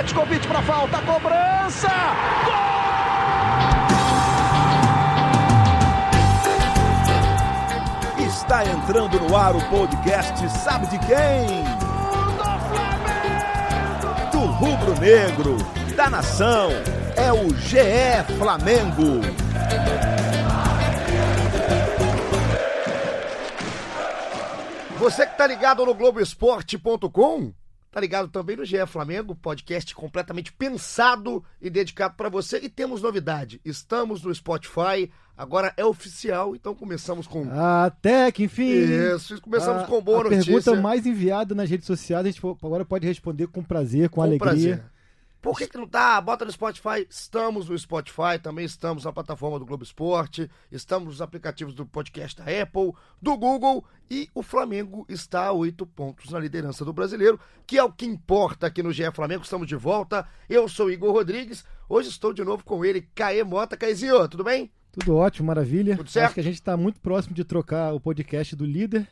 Petkovic para falta, cobrança! Gol! Está entrando no ar o podcast Sabe de quem? Do rubro-negro, da nação, é o GE Flamengo. Você que tá ligado no Globoesporte.com, tá ligado também no GE Flamengo, podcast completamente pensado e dedicado para você. E temos novidade, estamos no Spotify, agora é oficial, então começamos com... Até que enfim! Isso, começamos a, com boa a notícia. pergunta mais enviada nas redes sociais, a gente agora pode responder com prazer, com, Com alegria. prazer. Por que, que não tá? Bota no Spotify. Estamos no Spotify, também estamos na plataforma do Globo Esporte, estamos nos aplicativos do podcast da Apple, do Google e o Flamengo está a oito pontos na liderança do brasileiro, que é o que importa aqui no GE Flamengo. Estamos de volta. Eu sou Igor Rodrigues. Hoje estou de novo com ele, Caê Mota. Caezinho, tudo bem? Tudo ótimo, maravilha. Tudo certo? Acho que a gente está muito próximo de trocar o podcast do líder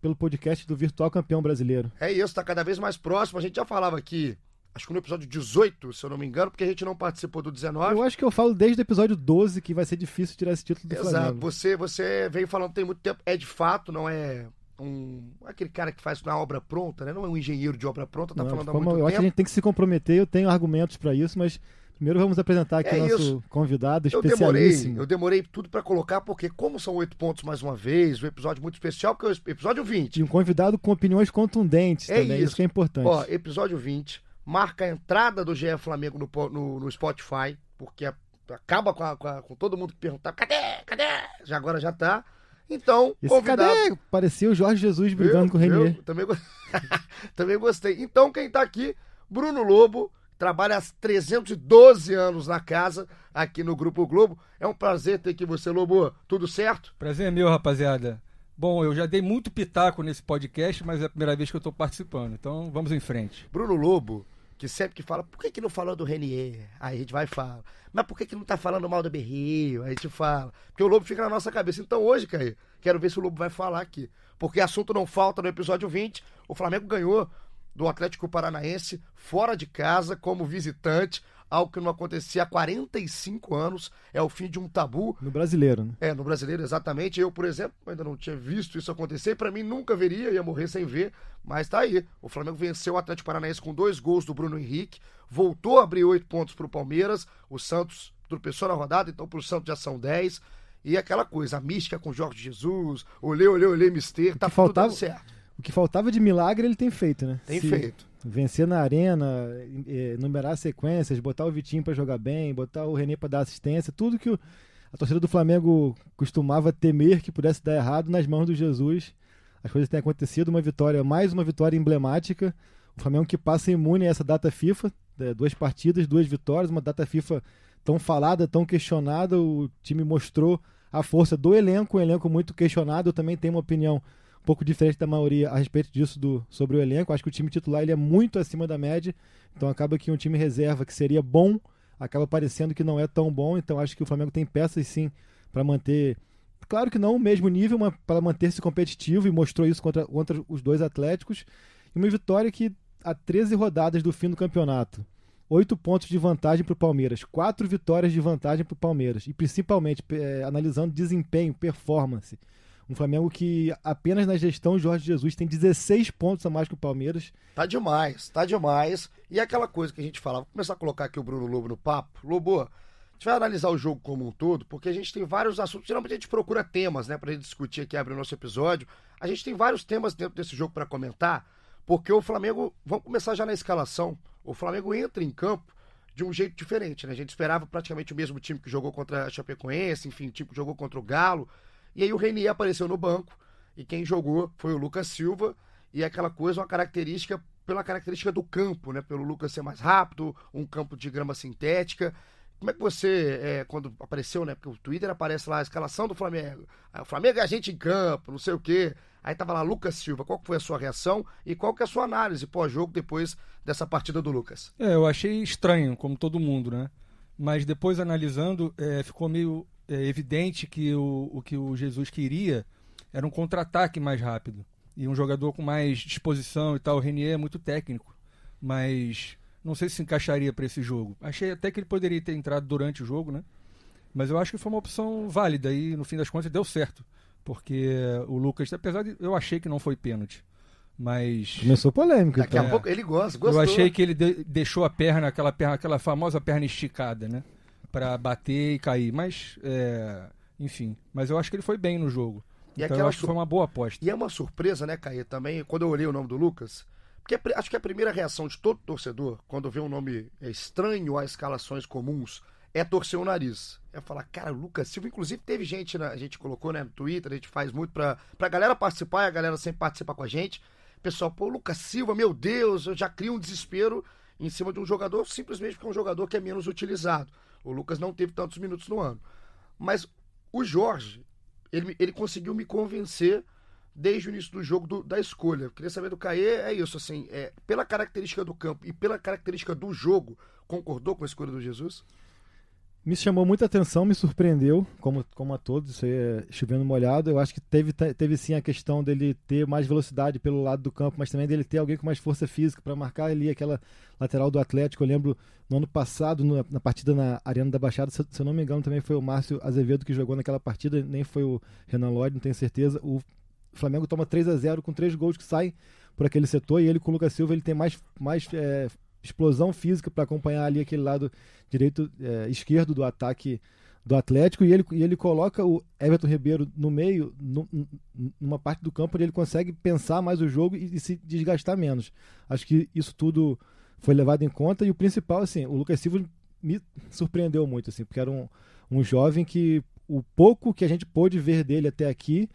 pelo podcast do virtual campeão brasileiro. É isso, tá cada vez mais próximo. A gente já falava aqui, acho que no episódio 18, se eu não me engano, porque a gente não participou do 19. Eu acho que eu falo desde o episódio 12 que vai ser difícil tirar esse título do Exato. Flamengo. Você, você veio falando tem muito tempo. É de fato, não é um. aquele cara que faz na obra pronta, né? Não é um engenheiro de obra pronta, tá Não, falando há muito eu acho que a tempo. gente tem que se comprometer, eu tenho argumentos para isso, mas primeiro vamos apresentar aqui É o nosso isso. convidado Eu demorei, especialíssimo. eu demorei tudo pra colocar, porque como são oito pontos mais uma vez, um episódio muito especial, porque é o episódio 20. E um convidado com opiniões contundentes É também, isso. isso que é importante. Ó, episódio 20, marca a entrada do GE Flamengo no, no, no Spotify, porque a- acaba com, a- com a- com todo mundo que perguntar, cadê? Cadê? Já agora já tá. Então, Esse convidado. cadê? Parecia o Jorge Jesus brigando Viu? com o Renier. Também, go- também gostei. Então, quem tá aqui, Bruno Lobo, trabalha há 312 anos na casa, aqui no Grupo Globo. É um prazer ter aqui você, Lobo. Tudo certo? Prazer é meu, rapaziada. Bom, eu já dei muito pitaco nesse podcast, mas é a primeira vez que eu tô participando. Então, vamos em frente. Bruno Lobo, que sempre que fala, por que, que não falou do Renier? Aí a gente vai e fala. Mas por que, que não tá falando mal do Berrio? Aí a gente fala. Porque o Lobo fica na nossa cabeça. Então hoje, Caí, quero ver se o Lobo vai falar aqui. Porque assunto não falta no episódio 20. O Flamengo ganhou do Atlético Paranaense fora de casa, como visitante. Algo que não acontecia há 45 anos. É o fim de um tabu. No brasileiro, né? É, no brasileiro, exatamente. Eu, por exemplo, ainda não tinha visto isso acontecer. Pra mim, nunca veria, ia morrer sem ver. Mas tá aí. O Flamengo venceu o Atlético Paranaense com dois gols do Bruno Henrique. Voltou a abrir oito pontos pro Palmeiras. O Santos tropeçou na rodada, então pro Santos já são dez. E aquela coisa, a mística com Jorge Jesus. Olhei, olhei, olhei, mister. Tá tudo dando certo. O que faltava de milagre ele tem feito, né? Tem Se feito. Vencer na arena, eh, numerar sequências, botar o Vitinho pra jogar bem, botar o René pra dar assistência, tudo que o- a torcida do Flamengo costumava temer que pudesse dar errado nas mãos do Jesus. As coisas têm acontecido, uma vitória, mais uma vitória emblemática. O Flamengo que passa imune a essa data FIFA, eh, duas partidas, duas vitórias, uma data FIFA tão falada, tão questionada. O time mostrou a força do elenco, um elenco muito questionado. Eu também tenho uma opinião pouco diferente da maioria a respeito disso do, sobre o elenco. Acho que o time titular ele é muito acima da média, então acaba que um time reserva que seria bom acaba parecendo que não é tão bom. Então acho que o Flamengo tem peças sim para manter, claro que não o mesmo nível, mas para manter-se competitivo e mostrou isso contra, contra os dois Atléticos. E uma vitória que há 13 rodadas do fim do campeonato. Oito pontos de vantagem para o Palmeiras, quatro vitórias de vantagem para o Palmeiras. E principalmente eh, analisando desempenho, performance. Um Flamengo que apenas na gestão Jorge Jesus tem 16 pontos a mais que o Palmeiras. Tá demais, tá demais. E aquela coisa que a gente falava, vou começar a colocar aqui o Bruno Lobo no papo. Lobo, a gente vai analisar o jogo como um todo, porque a gente tem vários assuntos. Geralmente a gente procura temas, né, pra gente discutir aqui, abrir o nosso episódio. A gente tem vários temas dentro desse jogo para comentar, porque o Flamengo, vamos começar já na escalação. O Flamengo entra em campo de um jeito diferente, né? A gente esperava praticamente o mesmo time que jogou contra a Chapecoense, enfim, time que jogou contra o Galo. E aí o Renier apareceu no banco e quem jogou foi o Lucas Silva e aquela coisa, uma característica pela característica do campo, né? Pelo Lucas ser mais rápido, um campo de grama sintética. Como é que você, é, quando apareceu, né? Porque o Twitter aparece lá a escalação do Flamengo. Aí, o Flamengo é a gente em campo, não sei o quê. Aí tava lá Lucas Silva. Qual foi a sua reação e qual que é a sua análise pós-jogo depois dessa partida do Lucas? É, eu achei estranho, como todo mundo, né? Mas depois analisando, é, ficou meio é, evidente que o, o que o Jesus queria era um contra-ataque mais rápido. E um jogador com mais disposição e tal. O Renier é muito técnico, mas não sei se encaixaria para esse jogo. Achei até que ele poderia ter entrado durante o jogo, né? Mas eu acho que foi uma opção válida e no fim das contas deu certo. Porque o Lucas, apesar de. Eu achei que não foi pênalti. Mas. Começou polêmica. Daqui a então. pouco ele gosta, gostou. Eu achei que ele de- deixou a perna, aquela, perna, aquela famosa perna esticada, né? Pra bater e cair. Mas, é, enfim. Mas eu acho que ele foi bem no jogo. E então eu acho que foi uma boa aposta. E é uma surpresa, né, Caê, também, quando eu olhei o nome do Lucas, porque pri- acho que a primeira reação de todo torcedor, quando vê um nome é, estranho a escalações comuns, é torcer o nariz. É falar, cara, o Lucas Silva, inclusive teve gente, na- a gente colocou né, no Twitter, a gente faz muito pra, pra galera participar e a galera sempre participa com a gente. Pessoal, pô, Lucas Silva, meu Deus, eu já crio um desespero em cima de um jogador, simplesmente porque é um jogador que é menos utilizado. O Lucas não teve tantos minutos no ano. Mas o Jorge, ele, ele conseguiu me convencer desde o início do jogo do- da escolha. Eu queria saber do Caê, é isso, assim, é, pela característica do campo e pela característica do jogo, concordou com a escolha do Jesus? Me chamou muita atenção, me surpreendeu, como, como a todos, isso aí é chovendo molhado. Eu acho que teve, teve sim a questão dele ter mais velocidade pelo lado do campo, mas também dele ter alguém com mais força física para marcar ali aquela lateral do Atlético. Eu lembro no ano passado, na, na partida na Arena da Baixada, se, se eu não me engano, também foi o Márcio Azevedo que jogou naquela partida, nem foi o Renan Lloyd, não tenho certeza. O Flamengo toma 3 a 0 com três gols que saem por aquele setor e ele com o Lucas Silva ele tem mais, mais é, explosão física para acompanhar ali aquele lado direito é, esquerdo do ataque do Atlético e ele, e ele coloca o Everton Ribeiro no meio, no, numa parte do campo onde ele consegue pensar mais o jogo e, e, se desgastar menos. Acho que isso tudo foi levado em conta e o principal, assim, o Lucas Silva me surpreendeu muito, assim, porque era um, um jovem que o pouco que a gente pôde ver dele até aqui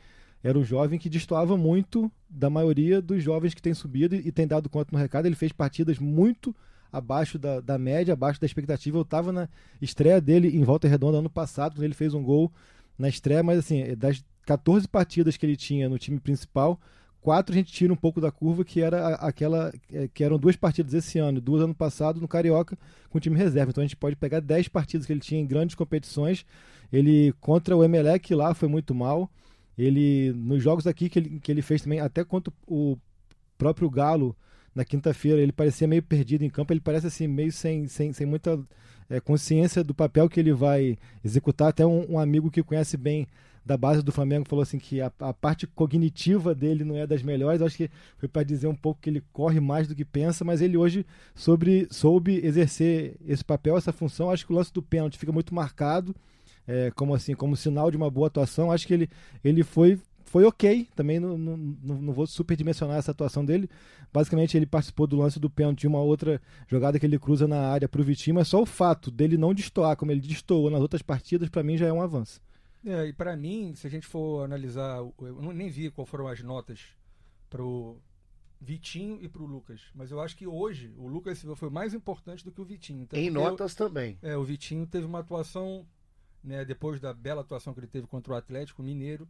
era um jovem que destoava muito da maioria dos jovens que tem subido e, e tem dado conta no recado. Ele fez partidas muito abaixo da, da média, abaixo da expectativa. Eu estava na estreia dele em Volta Redonda ano passado, quando ele fez um gol na estreia, mas assim, das 14 partidas que ele tinha no time principal, quatro a gente tira um pouco da curva, que era aquela que eram duas partidas esse ano, duas ano passado no Carioca com o time reserva. Então a gente pode pegar 10 partidas que ele tinha em grandes competições. Ele contra o Emelec lá foi muito mal. Ele nos jogos aqui que ele, que ele fez também, até contra o próprio Galo na quinta-feira, ele parecia meio perdido em campo, ele parece assim, meio sem, sem, sem muita é, consciência do papel que ele vai executar. Até um, um, amigo que conhece bem da base do Flamengo falou assim que a, a parte cognitiva dele não é das melhores. Acho que foi para dizer um pouco que ele corre mais do que pensa, mas ele hoje sobre, soube exercer esse papel, essa função. Acho que o lance do pênalti fica muito marcado. É, como assim, como sinal de uma boa atuação. Acho que ele, ele foi foi ok, também não, não, não vou superdimensionar essa atuação dele. Basicamente, ele participou do lance do pênalti de uma outra jogada que ele cruza na área para o Vitinho, mas só o fato dele não destoar como ele destoou nas outras partidas, para mim já é um avanço. É, e para mim, se a gente for analisar, eu nem vi qual foram as notas para o Vitinho e para o Lucas, mas eu acho que hoje o Lucas Silva foi mais importante do que o Vitinho. Então, em notas eu, também. É, o Vitinho teve uma atuação, né, depois da bela atuação que ele teve contra o Atlético Mineiro,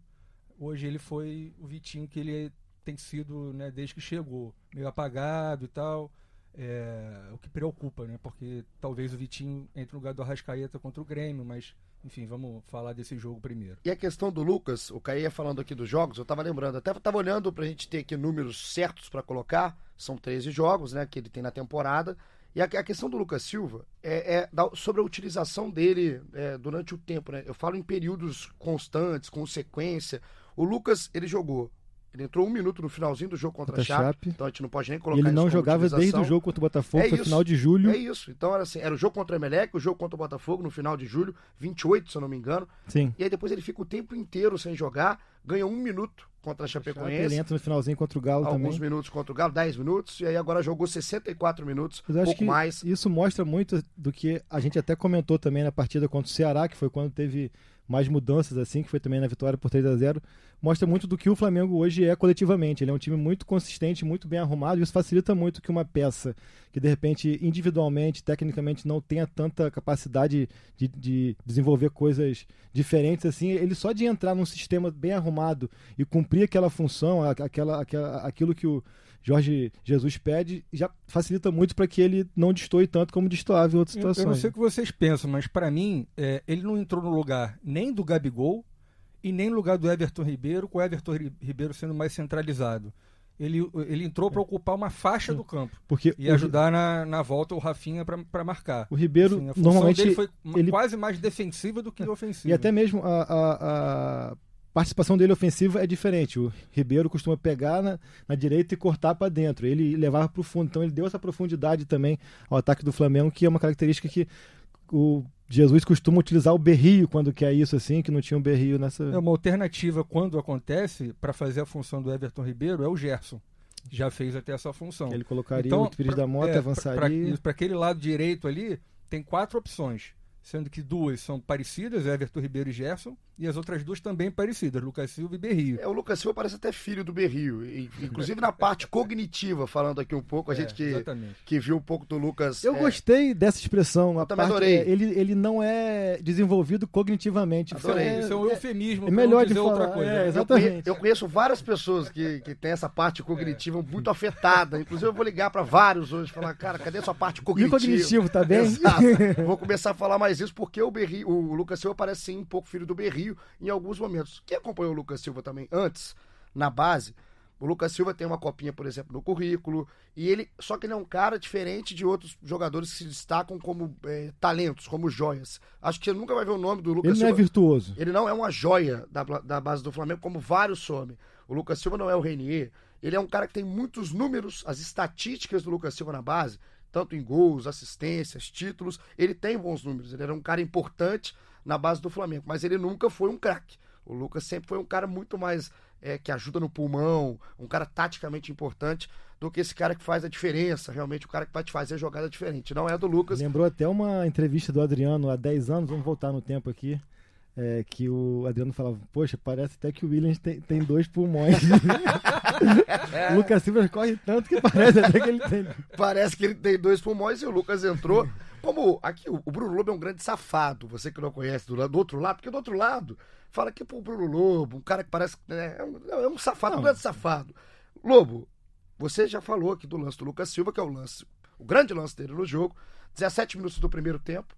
hoje ele foi o Vitinho que ele tem sido né, desde que chegou, meio apagado e tal. É, o que preocupa, né? Porque talvez o Vitinho entre no lugar do Arrascaeta contra o Grêmio, mas enfim, vamos falar desse jogo primeiro. E a questão do Lucas, o Caí falando aqui dos jogos, eu tava lembrando, até tava olhando pra gente ter aqui números certos para colocar, são 13 jogos, né, que ele tem na temporada. E a, a questão do Lucas Silva é, é da, sobre a utilização dele é, durante o tempo, né? Eu falo em períodos constantes, com sequência. O Lucas, ele jogou. Ele entrou um minuto no finalzinho do jogo contra, contra a Chape, Chape, então a gente não pode nem colocar e ele não jogava desde o jogo contra o Botafogo, é foi final de julho. É isso. Então era assim, era o jogo contra o Emelec, o jogo contra o Botafogo no final de julho, 28, se eu não me engano. Sim. E aí depois ele fica o tempo inteiro sem jogar, ganha um minuto contra a Chapecoense. Ele entra no finalzinho contra o Galo alguns também. Alguns minutos contra o Galo, 10 minutos, e aí agora jogou 64 minutos, Mas eu pouco mais. Isso mostra muito do que a gente até comentou também na partida contra o Ceará, que foi quando teve mais mudanças assim, que foi também na vitória por 3 a 0 mostra muito do que o Flamengo hoje é coletivamente. Ele é um time muito consistente, muito bem arrumado, e isso facilita muito que uma peça que de repente individualmente, tecnicamente não tenha tanta capacidade de, de desenvolver coisas diferentes assim, ele só de entrar num sistema bem arrumado e cumprir aquela função, aquela, aquela aquilo que o Jorge Jesus pede, já facilita muito para que ele não destoie tanto como destoava em outras situações. Eu não sei o que vocês pensam, mas para mim, é, ele não entrou no lugar nem do Gabigol e nem no lugar do Everton Ribeiro, com o Everton Ribeiro sendo mais centralizado. ele, ele entrou para ocupar uma faixa do campo Porque e o- ajudar na, na volta o Rafinha para marcar. O Ribeiro, Assim, normalmente, dele foi ele- quase mais defensiva do que ofensiva. E até mesmo a, a- a participação dele ofensiva é diferente. O Ribeiro costuma pegar na, na direita e cortar para dentro. Ele levava para o fundo. Então ele deu essa profundidade também ao ataque do Flamengo, que é uma característica que o Jesus costuma utilizar o berrio quando quer isso, assim, que não tinha o berrio nessa. É uma alternativa quando acontece para fazer a função do Everton Ribeiro é o Gerson. Já fez até essa função. Ele colocaria Então, o Pires da Mota, é, avançaria. Para aquele lado direito ali, tem quatro opções. Sendo que duas são parecidas, Everton Ribeiro e Gerson, e as outras duas também parecidas, Lucas Silva e Berrio. É, o Lucas Silva parece até filho do Berrio. e- inclusive na parte cognitiva, falando aqui um pouco, a É, gente que, Exatamente. que viu um pouco do Lucas. Eu é, gostei dessa expressão. A também parte, adorei. é, ele, ele não é desenvolvido cognitivamente. Isso Adorei. é- Isso é um eufemismo, é melhor não de dizer falar, outra coisa. é, né? Eu, exatamente. eu conheço várias pessoas que, que têm essa parte cognitiva muito afetada. Inclusive, eu vou ligar para vários hoje e falar, cara, cadê sua parte E cognitiva? cognitivo, tá bem? Exato. Vou começar a falar mais isso porque o, Berrio, o Lucas Silva parece sim um pouco filho do Berrio em alguns momentos. Quem acompanhou o Lucas Silva também antes, na base, o Lucas Silva tem uma copinha, por exemplo, no currículo, e ele. Só que ele é um cara diferente de outros jogadores que se destacam como é, talentos, como joias. Acho que você nunca vai ver o nome do Lucas Ele não é Silva. virtuoso. Ele não é uma joia da, da base do Flamengo, como vários somem. O Lucas Silva não é o Renier. Ele é um cara que tem muitos números, as estatísticas do Lucas Silva na base, tanto em gols, assistências, títulos. Ele tem bons números. Ele era um cara importante na base do Flamengo, mas ele nunca foi um craque. O Lucas sempre foi um cara muito mais é, que ajuda no pulmão, um cara taticamente importante do que esse cara que faz a diferença, realmente o cara que vai te fazer jogada diferente. Não é do Lucas. Lembrou até uma entrevista do Adriano há 10 anos, vamos voltar no tempo aqui. é, que o Adriano falava, poxa, parece até que o Williams tem, tem dois pulmões. o Lucas Silva corre tanto que parece até que ele tem. Parece que ele tem dois pulmões e o Lucas entrou. Como aqui, o Bruno Lobo é um grande safado, você que não conhece do, do outro lado, porque do outro lado fala que o Bruno Lobo, um cara que parece. né, é, um, é um safado, um Não. grande safado. Lobo, você já falou aqui do lance do Lucas Silva, que é o lance, o grande lance dele no jogo. 17 minutos do primeiro tempo.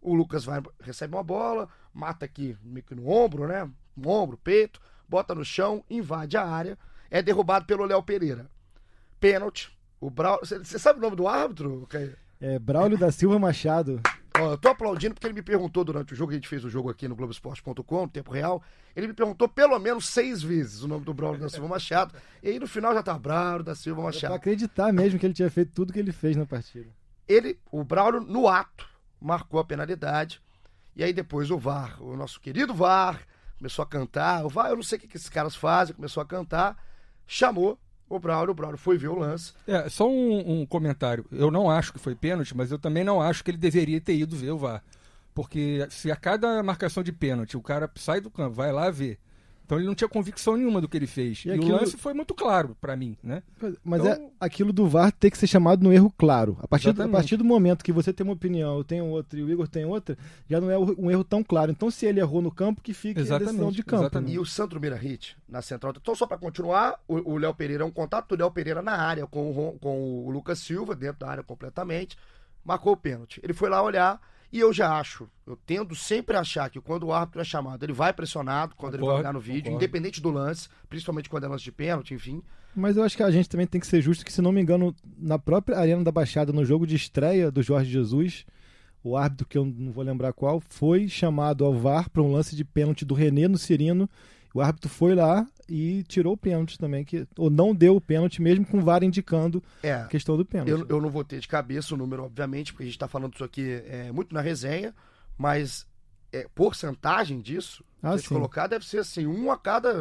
O Lucas vai, recebe uma bola, mata aqui no ombro, né? No ombro, peito, bota no chão, invade a área, é derrubado pelo Léo Pereira. Pênalti. O Brau... Você sabe o nome do árbitro, Caio? É, Braulio da Silva Machado. Ó, eu tô aplaudindo porque ele me perguntou durante o jogo, a gente fez o jogo aqui no Globoesporte.com, no tempo real. Ele me perguntou pelo menos seis vezes o nome do Braulio da Silva Machado. E aí no final já tá Braulio da Silva Pra Machado. acreditar mesmo que ele tinha feito tudo que ele fez na partida. Ele, o Braulio, no ato, marcou a penalidade. E aí depois o VAR, o nosso querido VAR, começou a cantar. O VAR, eu não sei o que, que esses caras fazem, começou a cantar, chamou o Braulio, o Braulio foi ver o lance. É, só um, um comentário. Eu não acho que foi pênalti, mas eu também não acho que ele deveria ter ido ver o VAR. Porque se a cada marcação de pênalti o cara sai do campo, vai lá ver. Então ele não tinha convicção nenhuma do que ele fez. E E, aquilo- o lance foi muito claro pra mim, né? Mas Então- é aquilo do VAR ter que ser chamado no erro claro. A partir, do, a Exatamente. partir do momento que você tem uma opinião, eu tenho outra e o Igor tem outra, já não é um erro tão claro. Então, se ele errou no campo, que fique a decisão Exatamente, de campo. exatamente. né? E o Sandro Mirahit, na central. Então, só para continuar, o o Léo Pereira é um contato do Léo Pereira na área com o, com o Lucas Silva, dentro da área completamente, marcou o pênalti. Ele foi lá olhar e eu já acho, eu tendo sempre a achar que quando o árbitro é chamado, ele vai pressionado quando ele vai Concordo, olhar no vídeo, concordo. independente do lance, principalmente quando é lance de pênalti, enfim. Mas eu acho que a gente também tem que ser justo que, se não me engano, na própria Arena da Baixada, no jogo de estreia do Jorge Jesus, o árbitro, que eu não vou lembrar qual, foi chamado ao VAR para um lance de pênalti do René no Cirino. O árbitro foi lá e tirou o pênalti também, que, ou não deu o pênalti, mesmo com o VAR indicando É, a questão do pênalti. Eu, eu não vou ter de cabeça o número, obviamente, porque a gente está falando isso aqui é, muito na resenha, mas é, porcentagem disso, Ah, se a colocar, deve ser assim, um a cada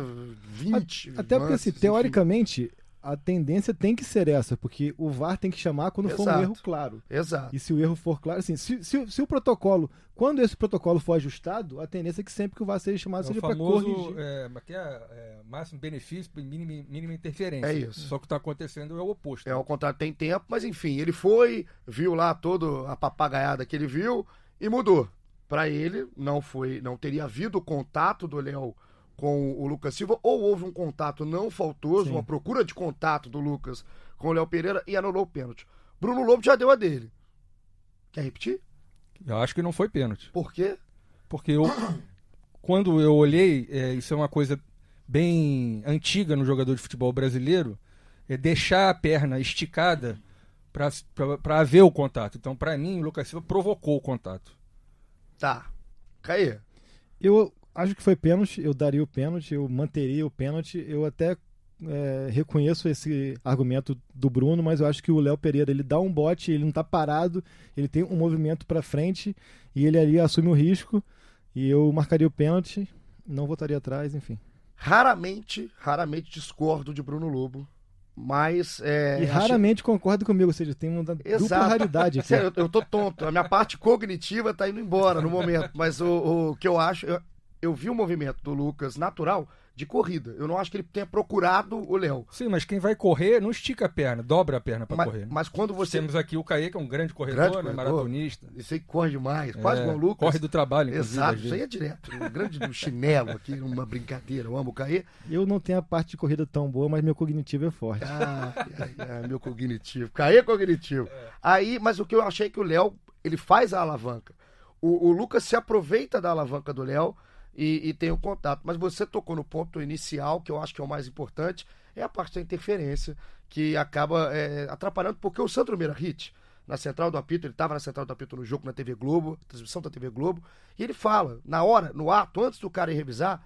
20. Até porque, assim, enfim. A tendência tem que ser essa, porque o VAR tem que chamar quando for um Exato. erro claro. Exato. E se o erro for claro, assim, se, se, se o protocolo, quando esse protocolo for ajustado, a tendência é que sempre que o VAR seja chamado É o seja para corrigir. é, que é, é, máximo benefício e mínima, mínima interferência. É isso. Só que o que está acontecendo é o oposto. É, ao contrário, tem tempo, mas enfim, ele foi, viu lá toda a papagaiada que ele viu e mudou. Pra ele, não foi, não teria havido contato do Léo com o Lucas Silva, ou houve um contato não faltoso, Sim. uma procura de contato do Lucas com o Léo Pereira e anulou o pênalti. Bruno Lobo já deu a dele. Quer repetir? Eu acho que não foi pênalti. Por quê? Porque eu, quando eu olhei, é, isso é uma coisa bem antiga no jogador de futebol brasileiro, é deixar a perna esticada para haver o contato. Então, para mim, o Lucas Silva provocou o contato. Tá. Caí. Eu acho que foi pênalti, eu daria o pênalti, eu manteria o pênalti. Eu até é, reconheço esse argumento do Bruno, mas eu acho que o Léo Pereira ele dá um bote, ele não está parado, ele tem um movimento para frente e ele ali assume o risco. E eu marcaria o pênalti, não votaria atrás, enfim. Raramente, raramente discordo de Bruno Lobo. Mas. É, e raramente concordo comigo, ou seja, tem uma Exato. dupla raridade aqui. Eu, eu tô tonto. A minha parte cognitiva tá indo embora no momento. Mas o, o que eu acho. Eu, eu vi o movimento do Lucas natural de corrida. Eu não acho que ele tenha procurado o Léo. Sim, mas quem vai correr não estica a perna, dobra a perna para correr. Né? Mas quando você. Temos aqui o Caê, que é um grande corredor, grande corredor né? maratonista. Isso aí corre demais, quase é, com o Lucas. Corre do trabalho, Exato, isso aí é direto. Um grande do chinelo aqui, uma brincadeira. Eu amo o Caê. Eu não tenho a parte de corrida tão boa, mas meu cognitivo é forte. Ah, é, é, meu cognitivo. Caê é cognitivo. É. Aí, mas o que eu achei que o Léo, ele faz a alavanca. O, o Lucas se aproveita da alavanca do Léo e, e tem o contato. Mas você tocou no ponto inicial, que eu acho que é o mais importante, é a parte da interferência, que acaba é, atrapalhando, porque o Sandro Meirahit, na central do apito, ele estava na central do apito no jogo na TV Globo, transmissão da TV Globo, e ele fala, na hora, no ato, antes do cara ir revisar,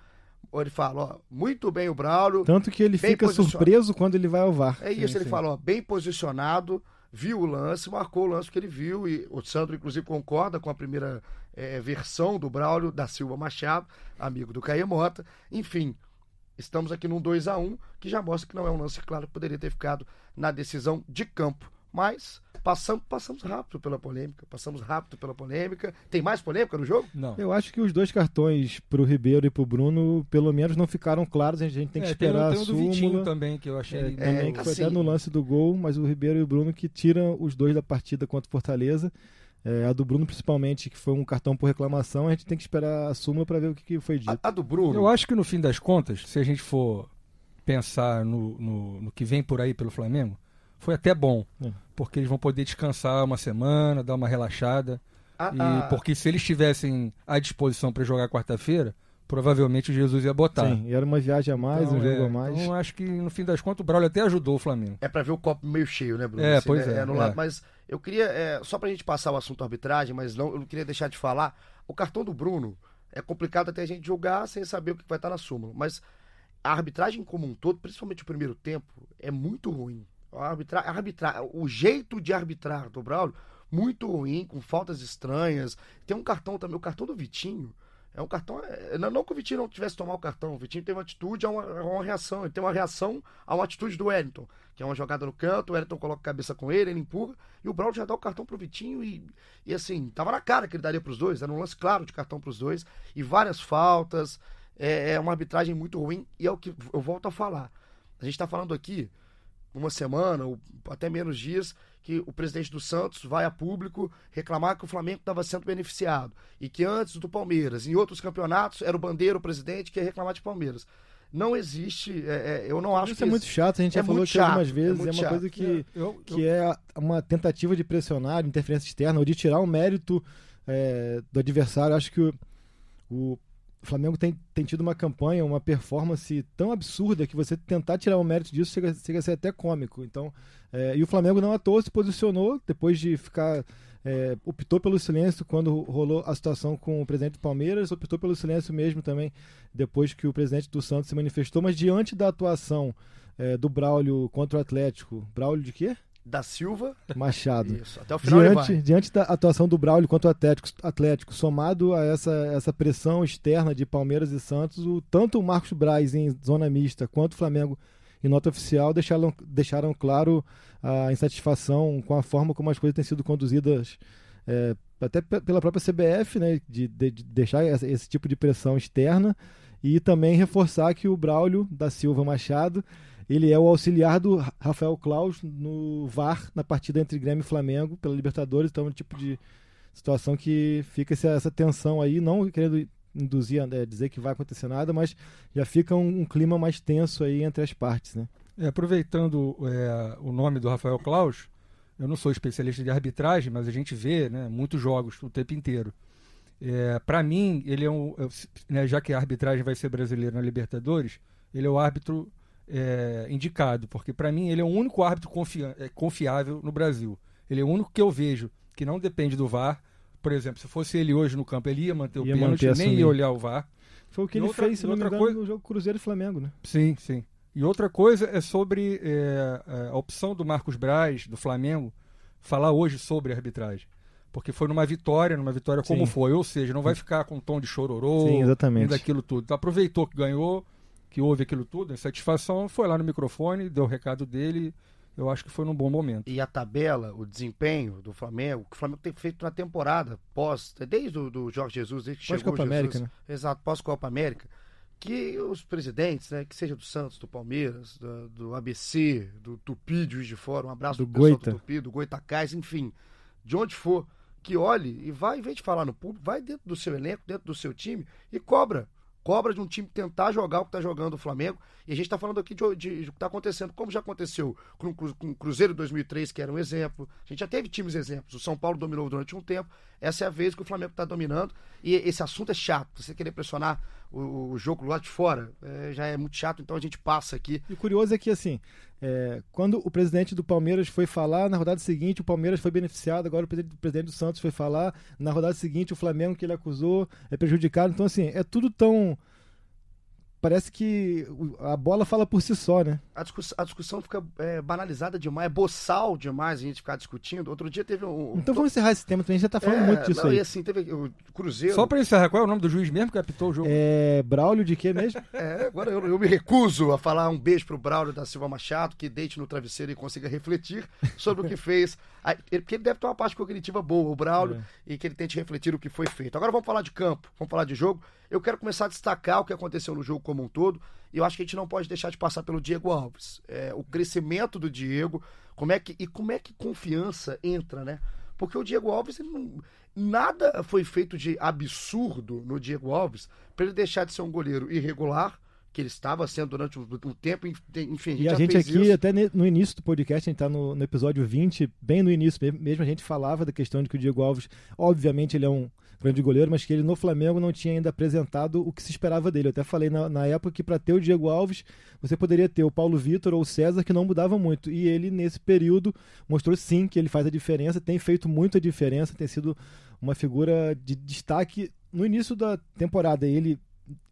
ele fala, ó, muito bem o Braulio. Tanto que ele fica surpreso quando ele vai ao VAR. É isso, sim, ele sim. fala, ó, bem posicionado, viu o lance, marcou o lance que ele viu, e o Sandro, inclusive, concorda com a primeira é, versão do Braulio da Silva Machado, amigo do Caio Mota. Enfim, estamos aqui num 2 a 1 que já mostra que não é um lance claro, poderia ter ficado na decisão de campo. Mas passamos, passamos rápido pela polêmica. Passamos rápido pela polêmica. Tem mais polêmica no jogo? Não. Eu acho que os dois cartões pro Ribeiro e pro Bruno, pelo menos, não ficaram claros. A gente tem que é, esperar tem, tem a súmula. Vitinho também, que eu achei. É, também, que foi assim, até no lance do gol, mas o Ribeiro e o Bruno que tiram os dois da partida contra o Fortaleza. É, a do Bruno, principalmente, que foi um cartão por reclamação, a gente tem que esperar a súmula para ver o que, que foi dito. A, a, do Bruno. Eu acho que no fim das contas, se a gente for pensar no, no, no que vem por aí pelo Flamengo, foi até bom. É. Porque eles vão poder descansar uma semana, dar uma relaxada. Ah, e ah, porque se eles estivessem à disposição para jogar quarta-feira, provavelmente o Jesus ia botar. Sim, e era uma viagem a mais, então, um jogo é, a mais. Então acho que no fim das contas o Braulio até ajudou o Flamengo. É para ver o copo meio cheio, né, Bruno? É, assim, pois né? é. é, no lado, mas eu queria, é, só pra gente passar o assunto arbitragem, mas não, eu não queria deixar de falar, o cartão do Bruno é complicado até a gente julgar sem saber o que vai estar na súmula, mas a arbitragem como um todo, principalmente o primeiro tempo, é muito ruim. A arbitra, a arbitra, o jeito de arbitrar do Braulio, muito ruim, com faltas estranhas. Tem um cartão também, o cartão do Vitinho, é um cartão. É, não que o Vitinho não tivesse tomar o cartão. O Vitinho tem uma atitude a uma, a uma, reação. Ele tem uma reação a uma atitude do Wellington, que é uma jogada no canto, o Wellington coloca a cabeça com ele, ele empurra, e o Braulio já dá o cartão pro Vitinho e, e assim, tava na cara que ele daria pros dois, era um lance claro de cartão pros dois, e várias faltas. É, é uma arbitragem muito ruim, e é o que eu volto a falar. A gente está falando aqui uma semana, ou até menos dias, que o presidente do Santos vai a público reclamar que o Flamengo estava sendo beneficiado e que antes do Palmeiras, em outros campeonatos, era o Bandeira o presidente que ia reclamar de Palmeiras. Não existe, é, é, eu não acho Isso que. Isso é muito chato, a gente é já falou aqui algumas é vezes, é, é uma chato. coisa que, eu, eu, que é uma tentativa de pressionar, interferência externa, ou de tirar o mérito é, do adversário. Acho que o, o o Flamengo tem, tem tido uma campanha, uma performance tão absurda que você tentar tirar o mérito disso chega, chega a ser até cômico. Então, é, e o Flamengo não à toa se posicionou depois de ficar. É, optou pelo silêncio quando rolou a situação com o presidente do Palmeiras, optou pelo silêncio mesmo também depois que o presidente do Santos se manifestou, mas diante da atuação é, do Braulio contra o Atlético, Braulio de quê? Da Silva. Machado. Isso, até o final diante, diante da atuação do Braulio contra o Atlético, Atlético, somado a essa, essa pressão externa de Palmeiras e Santos, o, tanto o Marcos Braz em zona mista quanto o Flamengo em nota oficial deixaram, deixaram claro a insatisfação com a forma como as coisas têm sido conduzidas é, até pela própria CBF, né, de, de, de deixar esse tipo de pressão externa e também reforçar que o Braulio da Silva Machado ele é o auxiliar do Rafael Klaus no VAR na partida entre Grêmio e Flamengo pela Libertadores. Então, é um tipo de situação que fica essa, essa tensão aí, não querendo induzir, é, dizer que vai acontecer nada, mas já fica um, um clima mais tenso aí entre as partes, né? É, aproveitando é, o nome do Rafael Klaus, eu não sou especialista de arbitragem, mas a gente vê né, muitos jogos o tempo inteiro. É, Para mim, ele é um. Né, já que a arbitragem vai ser brasileira na Libertadores, ele é o árbitro é, indicado, porque para mim ele é o único árbitro confia é, confiável no Brasil. Ele é o único que eu vejo que não depende do VAR. Por exemplo, se fosse ele hoje no campo, ele ia manter o Ia pênalti, manter, nem assumir. ia olhar o VAR. Foi o que E ele outra- fez, se não me engano, coisa- no jogo Cruzeiro e Flamengo, né? Sim, sim. E outra coisa é sobre é, a opção do Marcos Braz, do Flamengo, falar hoje sobre arbitragem. Porque foi numa vitória, numa vitória como Sim. foi. Ou seja, não vai ficar com um tom de chororô, Sim, nem exatamente. daquilo tudo. Então aproveitou que ganhou, que houve aquilo tudo, a satisfação, foi lá no microfone, deu o recado dele. Eu acho que foi num bom momento. E a tabela, o desempenho do Flamengo, que o Flamengo tem feito na temporada, pós, desde o do Jorge Jesus, desde que chegou Pós-Copa o Jesus, América, né? Exato, pós-Copa América, que os presidentes, né, que seja do Santos, do Palmeiras, do, do ABC, do Tupi de Juiz de Fora, um abraço Do pro pessoal Goita. do Tupi, do Goitacás, enfim, de onde for, que olhe e vai, em vez de falar no público, vai dentro do seu elenco, dentro do seu time e cobra. Cobra de um time tentar jogar o que está jogando o Flamengo. E a gente está falando aqui de, de, de o que está acontecendo, como já aconteceu com, o Cru- Cruzeiro 2003, que era um exemplo. A gente já teve times exemplos. O São Paulo dominou durante um tempo. Essa é a vez que o Flamengo está dominando. E esse assunto é chato. Você querer pressionar o, o jogo lá de fora é, já é muito chato. Então a gente passa aqui. E o curioso é que, assim, é, quando o presidente do Palmeiras foi falar, na rodada seguinte o Palmeiras foi beneficiado, agora o presidente, o presidente do Santos foi falar, na rodada seguinte o Flamengo que ele acusou é prejudicado. Então, assim, é tudo tão. Parece que a bola fala por si só, né? A discussão, a discussão fica é, banalizada demais, é boçal demais a gente ficar discutindo. Outro dia teve um. Então vamos encerrar esse tema também, a gente já tá falando É, muito disso não, aí. E assim, teve o Cruzeiro. Só para encerrar, qual é o nome do juiz mesmo que apitou o jogo? É. Braulio de quê mesmo? É, agora eu, eu me recuso a falar um beijo pro Braulio da Silva Machado, que deite no travesseiro e consiga refletir sobre o que fez. Ele- Porque ele deve ter uma parte cognitiva boa, o Braulio, e que ele tente refletir o que foi feito. Agora vamos falar de campo, vamos falar de jogo. Eu quero começar a destacar o que aconteceu no jogo como um todo, e eu acho que a gente não pode deixar de passar pelo Diego Alves. É, o crescimento do Diego, como é que, e como é que confiança entra, né? Porque o Diego Alves, ele não, nada foi feito de absurdo no Diego Alves para ele deixar de ser um goleiro irregular, que ele estava sendo durante um, um tempo, enfim, E a gente aqui, isso. até no início do podcast, a gente tá no, no episódio 20, bem no início mesmo, a gente falava da questão de que o Diego Alves, obviamente, ele é um grande goleiro, mas que ele no Flamengo não tinha ainda apresentado o que se esperava dele. Eu até falei na, na época que para ter o Diego Alves, você poderia ter o Paulo Vitor ou o César, que não mudavam muito. E ele, nesse período, mostrou sim que ele faz a diferença, tem feito muita diferença, tem sido uma figura de destaque no início da temporada. Ele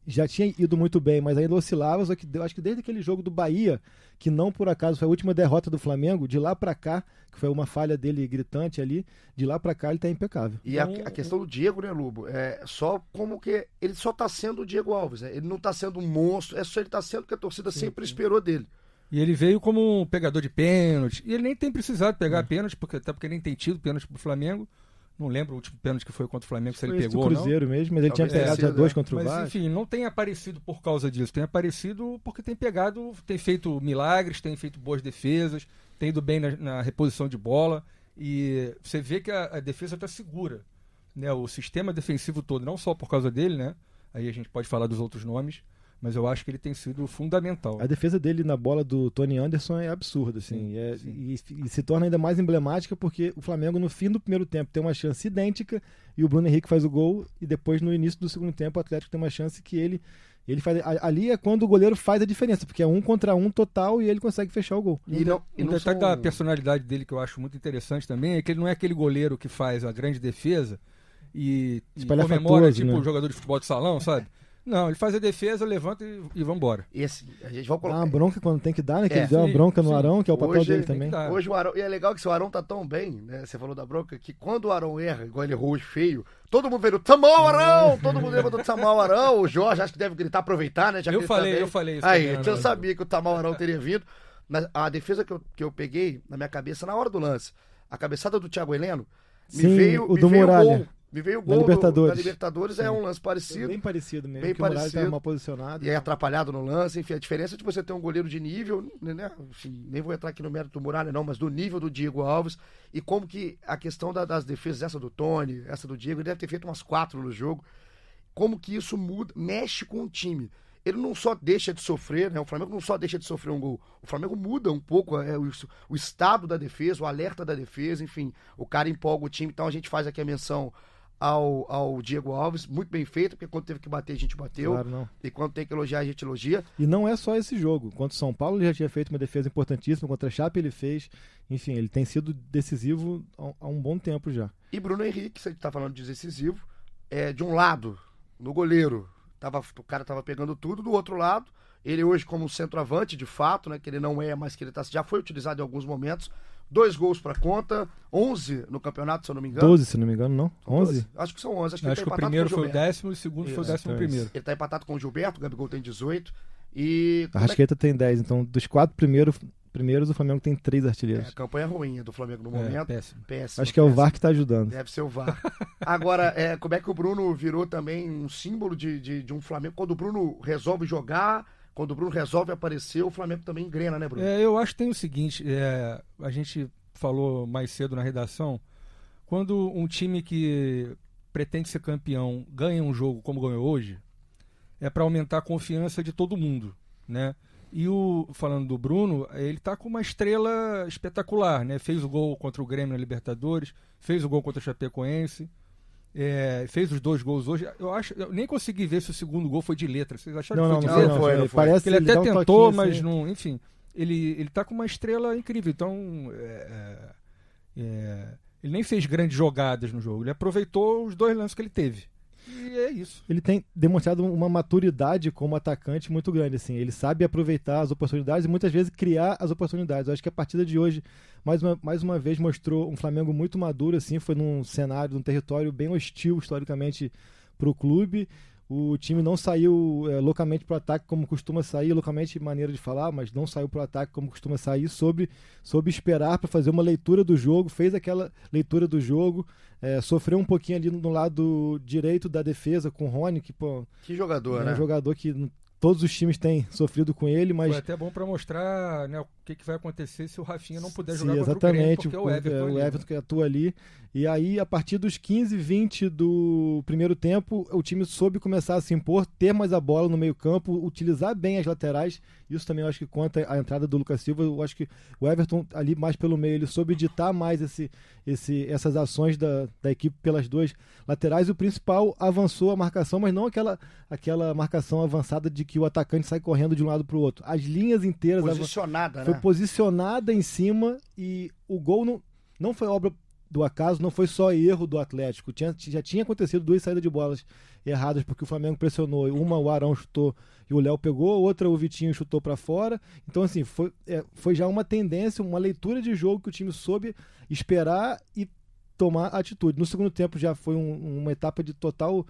já tinha ido muito bem, mas ainda oscilava, só que eu acho que desde aquele jogo do Bahia, que não por acaso foi a última derrota do Flamengo, de lá pra cá, que foi uma falha dele gritante ali, de lá pra cá ele tá impecável. E a, Então, a questão do Diego, né, Lubo? É só como que ele só tá sendo o Diego Alves, né? Ele não tá sendo um monstro, é só ele tá sendo o que a torcida sempre esperou dele. E ele veio como um pegador de pênalti. E ele nem tem precisado pegar pênalti, porque, até porque nem tem tido pênalti pro Flamengo. Não lembro o último pênalti que foi contra o Flamengo, se ele Foi pegou ou não. Cruzeiro mesmo, mas ele tinha Talvez pegado tenha já dois é. contra o Mas Vasco. enfim, não tem aparecido por causa disso. Tem aparecido porque tem pegado, tem feito milagres, tem feito boas defesas, tem ido bem na, na reposição de bola. E você vê que a, a defesa está segura. Né? O sistema defensivo todo, não só por causa dele, né? Aí a gente pode falar dos outros nomes, mas eu acho que ele tem sido fundamental. A defesa dele na bola do Tony Anderson é absurda, assim, Sim, e é- sim. E, e se torna ainda mais emblemática porque o Flamengo no fim do primeiro tempo tem uma chance idêntica e o Bruno Henrique faz o gol e depois no início do segundo tempo o Atlético tem uma chance que ele ele faz ali é quando o goleiro faz a diferença porque é um contra um total e ele consegue fechar o gol. E não, e Um não detalhe são- da personalidade dele que eu acho muito interessante também é que ele não é aquele goleiro que faz a grande defesa e, e comemora tipo né? um jogador de futebol de salão, sabe? Não, ele faz a defesa, levanta e, e vambora. E assim, a gente vai Dá colocar. uma bronca quando tem que dar, né? Que É, ele deu uma sim, bronca no sim. Arão, que é o papel Hoje dele também. dar. Hoje o Arão. E é legal que se o Arão tá tão bem, né? Você falou da bronca, que quando o Arão erra, igual ele errou feio, todo mundo veio Tamal Arão! Todo mundo do Tamal Arão. O Jorge acho que deve gritar, aproveitar, né? Já Eu tá falei, bem. eu falei isso Aí, também, então eu sabia que o Tamal Arão teria vindo. Mas a defesa que eu, que eu peguei na minha cabeça na hora do lance, a cabeçada do Thiago Heleno, me Sim, veio o me do veio Muralha. Me veio o Da gol do- Libertadores. da Libertadores, é um lance É parecido. bem parecido mesmo, Bem o parecido. tá mal posicionado. E aí atrapalhado no lance, enfim, a diferença de você ter um goleiro de nível, né? Enfim, nem vou entrar aqui no mérito do Muralha, não, mas do nível do Diego Alves e como que a questão da- das defesas, essa do Tony, essa do Diego, ele deve ter feito umas quatro no jogo. Como que isso muda, mexe com o time. Ele não só deixa de sofrer, né? O Flamengo não só deixa de sofrer um gol. O Flamengo muda um pouco é, o, o estado da defesa, o alerta da defesa, enfim, o cara empolga o time. Então a gente faz aqui a menção ao, ao Diego Alves, muito bem feita, porque quando teve que bater, a gente bateu. Claro. E quando tem que elogiar, a gente elogia. E não é só esse jogo. Contra o São Paulo, ele já tinha feito uma defesa importantíssima. Contra a Chape, ele fez. Enfim, ele tem sido decisivo há- há um bom tempo já. E Bruno Henrique, se a gente tá falando de decisivo, é de um lado, no goleiro, tava, o cara tava pegando tudo, do outro lado, ele hoje como centroavante, de fato, né, que ele não é, mas que ele tá, já foi utilizado em alguns momentos, dois gols pra conta, 11 no campeonato, se eu não me engano. 12, se não me engano, não? São 11? Acho que são 11, acho que, Acho ele que tá o primeiro foi o décimo e o segundo foi o Isso, décimo então é primeiro. Ele tá empatado com o Gilberto, o Gabigol tem 18, e... A é que- Rasqueta tem 10. Então, dos quatro primeiros, primeiros, o Flamengo tem três É, artilheiros. a campanha ruim do Flamengo no É, momento. péssimo. Péssimo, Acho que é o péssimo. VAR que tá ajudando. Deve ser o VAR. Agora, é, como é que o Bruno virou também um símbolo de, de, de um Flamengo? Quando o Bruno resolve jogar, quando o Bruno resolve aparecer, o Flamengo também engrena, né, Bruno? É, eu acho que tem o seguinte, é, a gente falou mais cedo na redação, quando um time que pretende ser campeão ganha um jogo como ganhou hoje, é para aumentar a confiança de todo mundo, né? E o falando do Bruno, ele tá com uma estrela espetacular, né? Fez o gol contra o Grêmio na Libertadores, fez o gol contra o Chapecoense, é, fez os dois gols hoje. Eu acho, eu nem consegui ver se o segundo gol foi de letra. Vocês acharam Não, que não, foi de não, letra? foi. não foi. Parece Ele até dá um tentou, mas assim. não. Enfim, ele, ele tá com uma estrela incrível. Então, é, é, ele nem fez grandes jogadas no jogo. Ele aproveitou os dois lances que ele teve. E é isso. Ele tem demonstrado uma maturidade como atacante muito grande. Assim. Ele sabe aproveitar as oportunidades e muitas vezes criar as oportunidades. Eu acho que a partida de hoje, mais uma, mais uma vez, mostrou um Flamengo muito maduro. Assim. Foi num cenário, num território bem hostil historicamente para o clube. O time não saiu é, loucamente para o ataque como costuma sair, loucamente maneira de falar, mas não saiu para o ataque como costuma sair, soube, soube esperar para fazer uma leitura do jogo, fez aquela leitura do jogo, é, sofreu um pouquinho ali no lado direito da defesa com o Rony, que pô, Que jogador, é né? um jogador que todos os times têm sofrido com ele, mas Foi até bom para mostrar né, que, que vai acontecer se o Rafinha não puder Sim, jogar contra o Grêmio, exatamente, porque é o Everton. é, o né? Everton que atua ali. E aí, a partir dos 15, 20 do primeiro tempo, o time soube começar a se impor, ter mais a bola no meio-campo, utilizar bem as laterais. Isso também eu acho que conta a entrada do Lucas Silva. Eu acho que o Everton, ali mais pelo meio, ele soube ditar mais esse, esse, essas ações da, da equipe pelas duas laterais. E o principal avançou a marcação, mas não aquela, aquela marcação avançada de que o atacante sai correndo de um lado para o outro. As linhas inteiras Posicionada, foi né? Posicionada em cima e o gol não, não foi obra do acaso, não foi só erro do Atlético. Tinha, já tinha acontecido duas saídas de bolas erradas porque o Flamengo pressionou. Uma o Arão chutou e o Léo pegou, outra o Vitinho chutou para fora. Então, assim, foi, é, foi já uma tendência, uma leitura de jogo que o time soube esperar e tomar atitude. No segundo tempo já foi um- uma etapa de total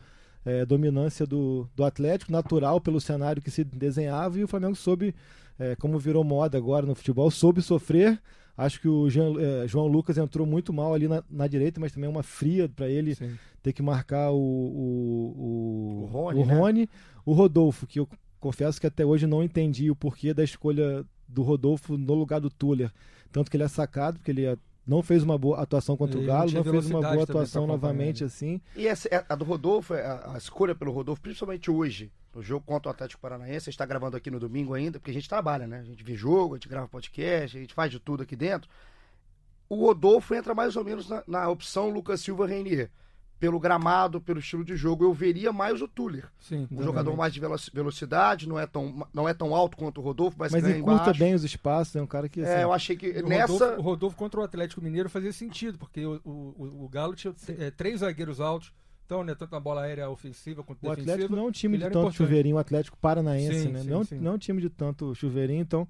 é, dominância do, do Atlético, natural pelo cenário que se desenhava, e o Flamengo soube, é, como virou moda agora no futebol, soube sofrer. Acho que o Jean- é, João Lucas entrou muito mal ali na, na direita, mas também uma fria para ele Sim. ter que marcar o, o, o, O Rony, o né? Rony. O Rodolfo, que eu confesso que até hoje não entendi o porquê da escolha do Rodolfo no lugar do Tuller. Tanto que ele é sacado, porque ele é- não fez uma boa atuação contra Ele o não Galo, tinha não fez uma boa atuação novamente ele. assim. E essa, é- a do Rodolfo, é a, a escolha pelo Rodolfo, principalmente hoje, no jogo contra o Atlético Paranaense, a gente está gravando aqui no domingo ainda, porque a gente trabalha, né? A gente vê jogo, a gente grava podcast, a gente faz de tudo aqui dentro. O Rodolfo entra mais ou menos na, na opção Lucas Silva Reinier. Pelo gramado, pelo estilo de jogo, eu veria mais o Tuller. Sim, Um jogador mais de velo- velocidade, não é tão, não é tão alto quanto o Rodolfo, mas, Mas encurta embaixo. bem os espaços, é um cara que. É, assim, eu achei que O nessa. Rodolfo, o Rodolfo contra o Atlético Mineiro fazia sentido, porque o, o, o- o Galo tinha é, três zagueiros altos, então, né, tanto na bola aérea ofensiva quanto O defensiva. Atlético não é um time ele de tanto importante. chuveirinho, o Atlético Paranaense, Sim, né? sim, não, sim. não é um time de tanto chuveirinho, então.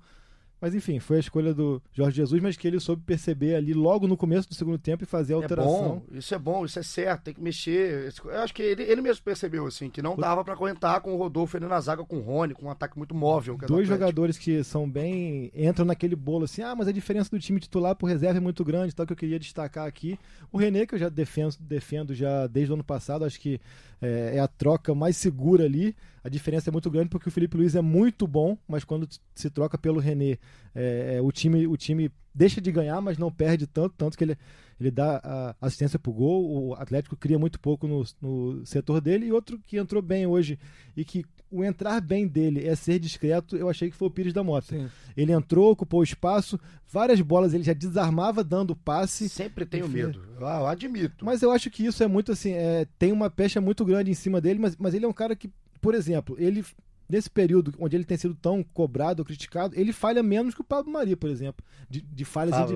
Mas enfim, foi a escolha do Jorge Jesus, mas que ele soube perceber ali logo no começo do segundo tempo e fazer a É alteração. bom, isso é bom, isso é certo, tem que mexer. Eu acho que ele, ele mesmo percebeu, assim, que não dava pra aguentar com o Rodolfo ali na zaga com o Rony, com um ataque muito móvel. é do Dois jogadores que são bem. entram naquele bolo assim, ah, mas a diferença do time titular por reserva é muito grande, tal, que eu queria destacar aqui. O René, que eu já defendo, defendo já desde o ano passado, acho que é, é a troca mais segura ali. a diferença é muito grande porque o Felipe Luiz é muito bom, mas quando se troca pelo René, é, é, o, time, o time deixa de ganhar, mas não perde tanto, tanto que ele, ele dá a assistência para o gol. O Atlético cria muito pouco no, no setor dele. E outro que entrou bem hoje e que o entrar bem dele é ser discreto, eu achei que foi o Pires da Mota. Sim. Ele entrou, ocupou o espaço, várias bolas ele já desarmava dando passe. Sempre tenho Enfim. medo. Ah, eu admito. Mas eu acho que isso é muito assim, é, tem uma pecha muito grande em cima dele, mas, mas ele é um cara que, por exemplo, ele nesse período onde ele tem sido tão cobrado ou criticado, ele falha menos que o Pablo Mari, por exemplo, de, de falhas indi-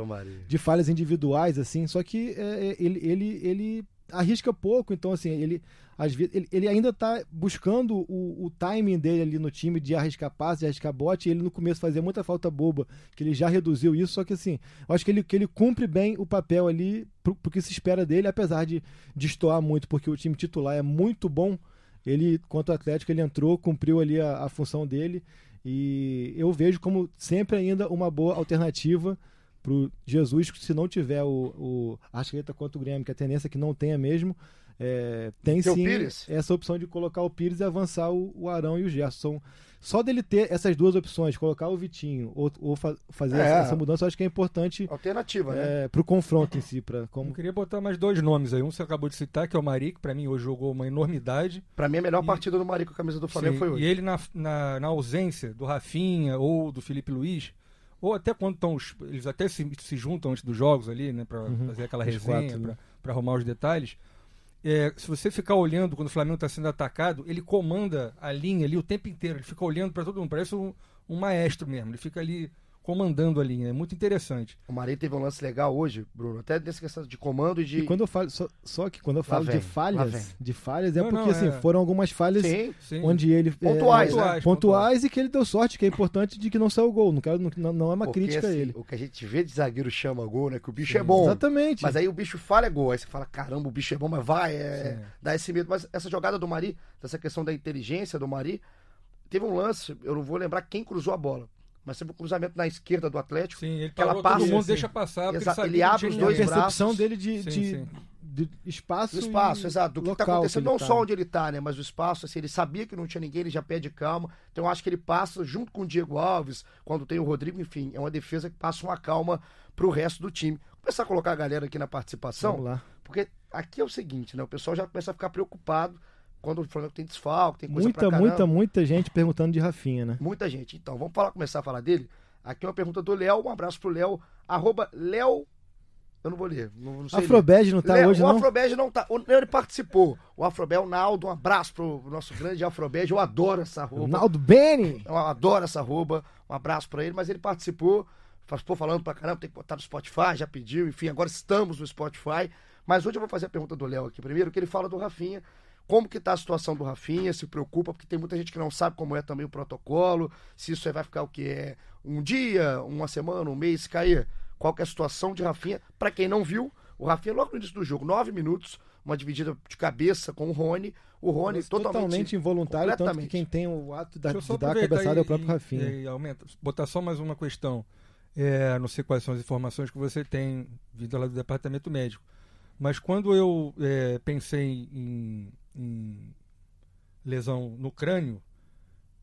de falhas individuais, assim, só que é, é, ele, ele, ele arrisca pouco, então assim, ele, às vezes, ele, ele ainda está buscando o, o timing dele ali no time de arriscar passe, de arriscar bote, e ele no começo fazia muita falta boba, que ele já reduziu isso, só que assim, eu acho que ele, que ele cumpre bem o papel ali pro, pro que se espera dele, apesar de destoar muito, porque o time titular é muito bom, ele, quanto ao Atlético, ele entrou, cumpriu ali a, a função dele, e eu vejo como sempre ainda uma boa alternativa pro Jesus, se não tiver o, o Arrascaeta contra o Grêmio, que a tendência é que não tenha mesmo, é, tem o sim essa opção de colocar o Pires e avançar o, o Arão e o Gerson. Só dele ter essas duas opções, colocar o Vitinho ou, ou fa- fazer É. essa, essa mudança, eu acho que é importante Alternativa, né? é, pro confronto em si, para Eu como queria botar mais dois nomes aí. Um você acabou de citar, que é o Mari, que pra mim hoje jogou uma enormidade. Pra mim, a melhor E- partida do Maria com a camisa do Flamengo Sim, foi hoje. E ele, na, na, na ausência do Rafinha ou do Felipe Luiz, ou até quando estão. os- Eles até se, se juntam antes dos jogos ali, né? Pra Uhum, fazer aquela resenha, quatro, né? pra, pra arrumar os detalhes. É, se você ficar olhando quando o Flamengo está sendo atacado, ele comanda a linha ali o tempo inteiro. Ele fica olhando para todo mundo. Parece um, um maestro mesmo. Ele fica ali comandando a linha. É muito interessante. O Maria teve um lance legal hoje, Bruno, até nessa questão de comando e de. E quando eu falo, só, só que quando eu falo vem, de falhas, de falhas é Não, porque não, assim, é. foram algumas falhas Sim, Sim. onde ele Pontuais, é, né? Pontuais, pontuais e que ele deu sorte, que é importante de que não saiu gol. Não, quero, não, não é uma porque, crítica a assim, ele. O que a gente vê de zagueiro chama gol, né? Que o bicho Sim. é bom. Exatamente. Mas aí o bicho falha é gol. Aí você fala, caramba, o bicho é bom, mas vai, é... Dá esse medo. Mas essa jogada do Mari, dessa questão da inteligência do Mari, teve um lance, eu não vou lembrar quem cruzou a bola. Mas teve um cruzamento na esquerda do Atlético. Sim, ele Que ela parou, passa- todo mundo Sim. deixa passar. porque Exato, ele que abre os a dois ninguém. percepção braços. dele de, Sim, de, sim. de espaço. Do espaço, e exato. Do que tá local acontecendo, ele não tá. só onde ele tá, né? Mas o espaço, assim, ele sabia que não tinha ninguém, ele já pede calma. Então eu acho que ele passa, junto com o Diego Alves, quando tem o Rodrigo, enfim, é uma defesa que passa uma calma pro resto do time. Vou começar a colocar a galera aqui na participação, Vamos lá. porque aqui é o seguinte, né? O pessoal já começa a ficar preocupado quando o Flamengo tem desfalque, tem coisa Muita, muita, muita gente perguntando de Rafinha, né? Muita gente. Então, vamos falar, começar a falar dele. Aqui é uma pergunta do Léo, um abraço pro Léo, arroba Léo... Eu não vou ler, não, não. Afrobed não tá Léo, hoje, o não? Afrobege não tá. O Léo, ele participou. O Afrobel, o Naldo, um abraço pro nosso grande Afrobege. Eu adoro essa roupa. Ronaldo Beni! Eu adoro essa roupa. Um abraço pra ele, mas ele participou. Participou falando pra caramba, tem que botar no Spotify, já pediu, enfim, agora estamos no Spotify. Mas hoje eu vou fazer a pergunta do Léo aqui primeiro, que ele fala do Rafinha. Como que tá a situação do Rafinha, se preocupa, porque tem muita gente que não sabe como é também o protocolo, se isso aí vai ficar o que é um dia, uma semana, um mês, cair. Qual que é a situação de Rafinha? Pra quem não viu, o Rafinha logo no início do jogo, nove minutos, uma dividida de cabeça com o Rony. O Rony totalmente, totalmente involuntário, tanto que completamente. quem tem o ato da, de dar a cabeçada é o e- próprio e- Rafinha. E, aumenta, botar só mais uma questão. É, não sei quais são as informações que você tem vindo lá do departamento médico. Mas quando eu é, pensei em, em lesão no crânio,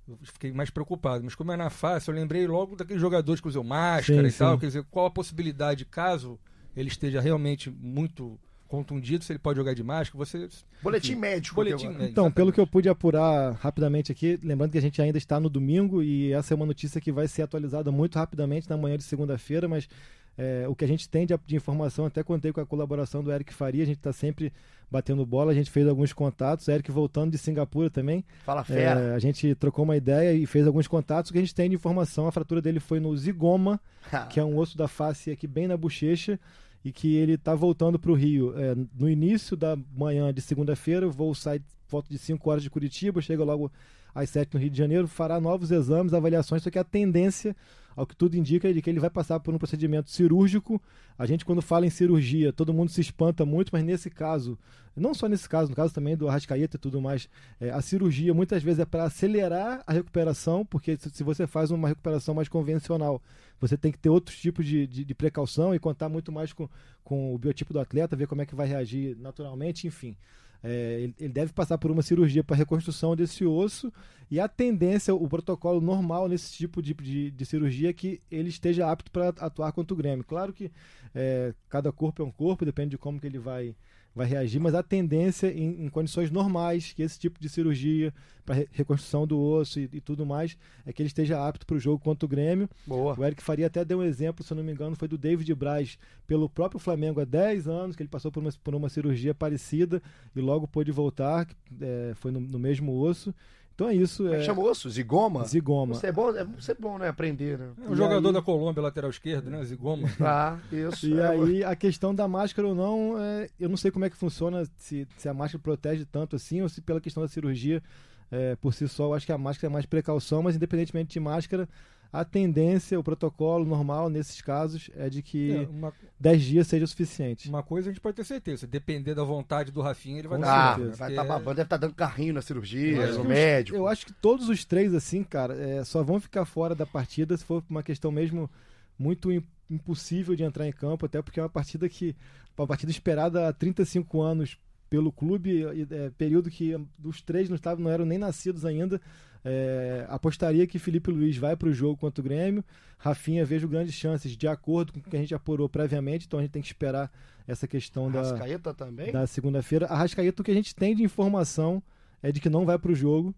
eu fiquei mais preocupado. Mas como é na face, eu lembrei logo daqueles jogadores que usam máscara Sim, e tal. sim. Quer dizer, qual a possibilidade, caso ele esteja realmente muito contundido, se ele pode jogar de máscara? Você. Boletim enfim, médico. Boletim. Então, pelo que eu pude apurar rapidamente aqui, lembrando que a gente ainda está no domingo e essa é uma notícia que vai ser atualizada muito rapidamente na manhã de segunda-feira, mas é, o que a gente tem de, de informação, até contei com a colaboração do Eric Faria, a gente está sempre batendo bola, a gente fez alguns contatos, Eric voltando de Singapura também, Fala fera. é, a gente trocou uma ideia e fez alguns contatos, o que a gente tem de informação, a fratura dele foi no zigoma, que é um osso da face aqui bem na bochecha, e que ele está voltando para o Rio é, no início da manhã de segunda-feira. O voo sai volta de 5 horas de Curitiba, chega logo às 7 no Rio de Janeiro, fará novos exames, avaliações, só que a tendência, ao que tudo indica, é de que ele vai passar por um procedimento cirúrgico. A gente, quando fala em cirurgia, todo mundo se espanta muito, mas nesse caso, não só nesse caso, no caso também do Arrascaeta e tudo mais, é, a cirurgia muitas vezes é para acelerar a recuperação, porque se, você faz uma recuperação mais convencional, você tem que ter outros tipos de, de, de precaução e contar muito mais com, com o biotipo do atleta, ver como é que vai reagir naturalmente, enfim. É, ele, ele deve passar por uma cirurgia para reconstrução desse osso e a tendência, o protocolo normal nesse tipo de, de, de cirurgia é que ele esteja apto para atuar contra o Grêmio. Claro que é, cada corpo é um corpo, depende de como que ele vai vai reagir, mas a tendência em, em condições normais, que esse tipo de cirurgia para re reconstrução do osso e, e, tudo mais, é que ele esteja apto para o jogo contra o Grêmio. Boa. O Eric Faria até deu um exemplo, se eu não me engano, foi do David Braz, pelo próprio Flamengo há 10 anos, que ele passou por uma, por uma cirurgia parecida e logo pôde voltar, é, foi no, no mesmo osso. Então é isso. É que chama osso? Zigoma? Zigoma. Isso é bom, é, isso é bom, né? Aprender, né? É um jogador aí... da Colômbia, lateral esquerdo, né? Zigoma. Ah, isso. E é, aí a questão da máscara ou não, é, eu não sei como é que funciona, se, se a máscara protege tanto assim, ou se pela questão da cirurgia é, por si só, eu acho que a máscara é mais precaução, mas independentemente de máscara, a tendência, o protocolo normal nesses casos é de que é, uma, 10 dias seja o suficiente. Uma coisa a gente pode ter certeza, depender da vontade do Rafinha, ele vai Com dar ah, certeza. Vai estar tá babando, deve estar tá dando carrinho na cirurgia, no os, médico. Eu acho que todos os três, assim, cara, é, só vão ficar fora da partida se for uma questão mesmo muito impossível de entrar em campo, até porque é uma partida que. Uma partida esperada há 35 anos pelo clube, é, período que os três não, estavam, não eram nem nascidos ainda. É, apostaria que Felipe Luiz vai para o jogo contra o Grêmio. Rafinha, vejo grandes chances, de acordo com o que a gente apurou previamente, então a gente tem que esperar essa questão da, também? da segunda-feira. A Rascaeta, o que a gente tem de informação é de que não vai para o jogo,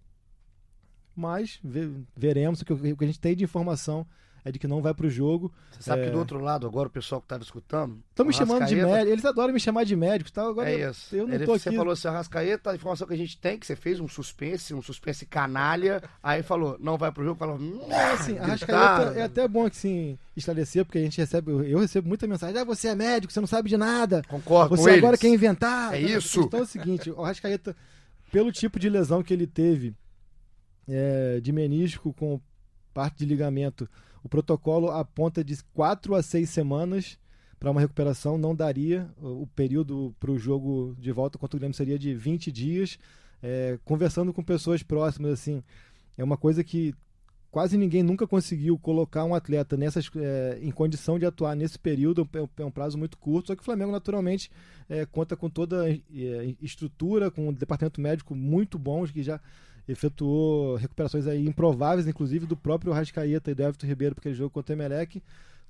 mas veremos. O que a gente tem de informação é de que não vai pro jogo. Você sabe é... que do outro lado, agora o pessoal que estava escutando. Estão me chamando de médico. Eles adoram me chamar de médico tal. Agora é isso. eu não Ele, tô você aqui. falou assim, Arrascaeta, a informação que a gente tem, que você fez um suspense, um suspense canalha. aí falou, não vai pro jogo. Falou, é assim, Arrascaeta é até bom que sim, esclarecer, porque a gente recebe, eu recebo muita mensagem. Ah, você é médico, você não sabe de nada. Concordo Você agora eles. quer inventar. É isso. Então é o seguinte, o Arrascaeta, pelo tipo de lesão que ele teve é, de menisco com parte de ligamento o protocolo aponta de 4 a 6 semanas para uma recuperação, não daria. O período para o jogo de volta contra o Grêmio seria de 20 dias. É, conversando com pessoas próximas, assim, é uma coisa que quase ninguém nunca conseguiu colocar um atleta nessas, é, em condição de atuar nesse período, é um prazo muito curto, só que o Flamengo naturalmente é, conta com toda a é, estrutura, com um departamento médico muito bom, que já efetuou recuperações aí improváveis, inclusive do próprio Rascaeta e do Everton Ribeiro, porque ele jogou contra o Emelec.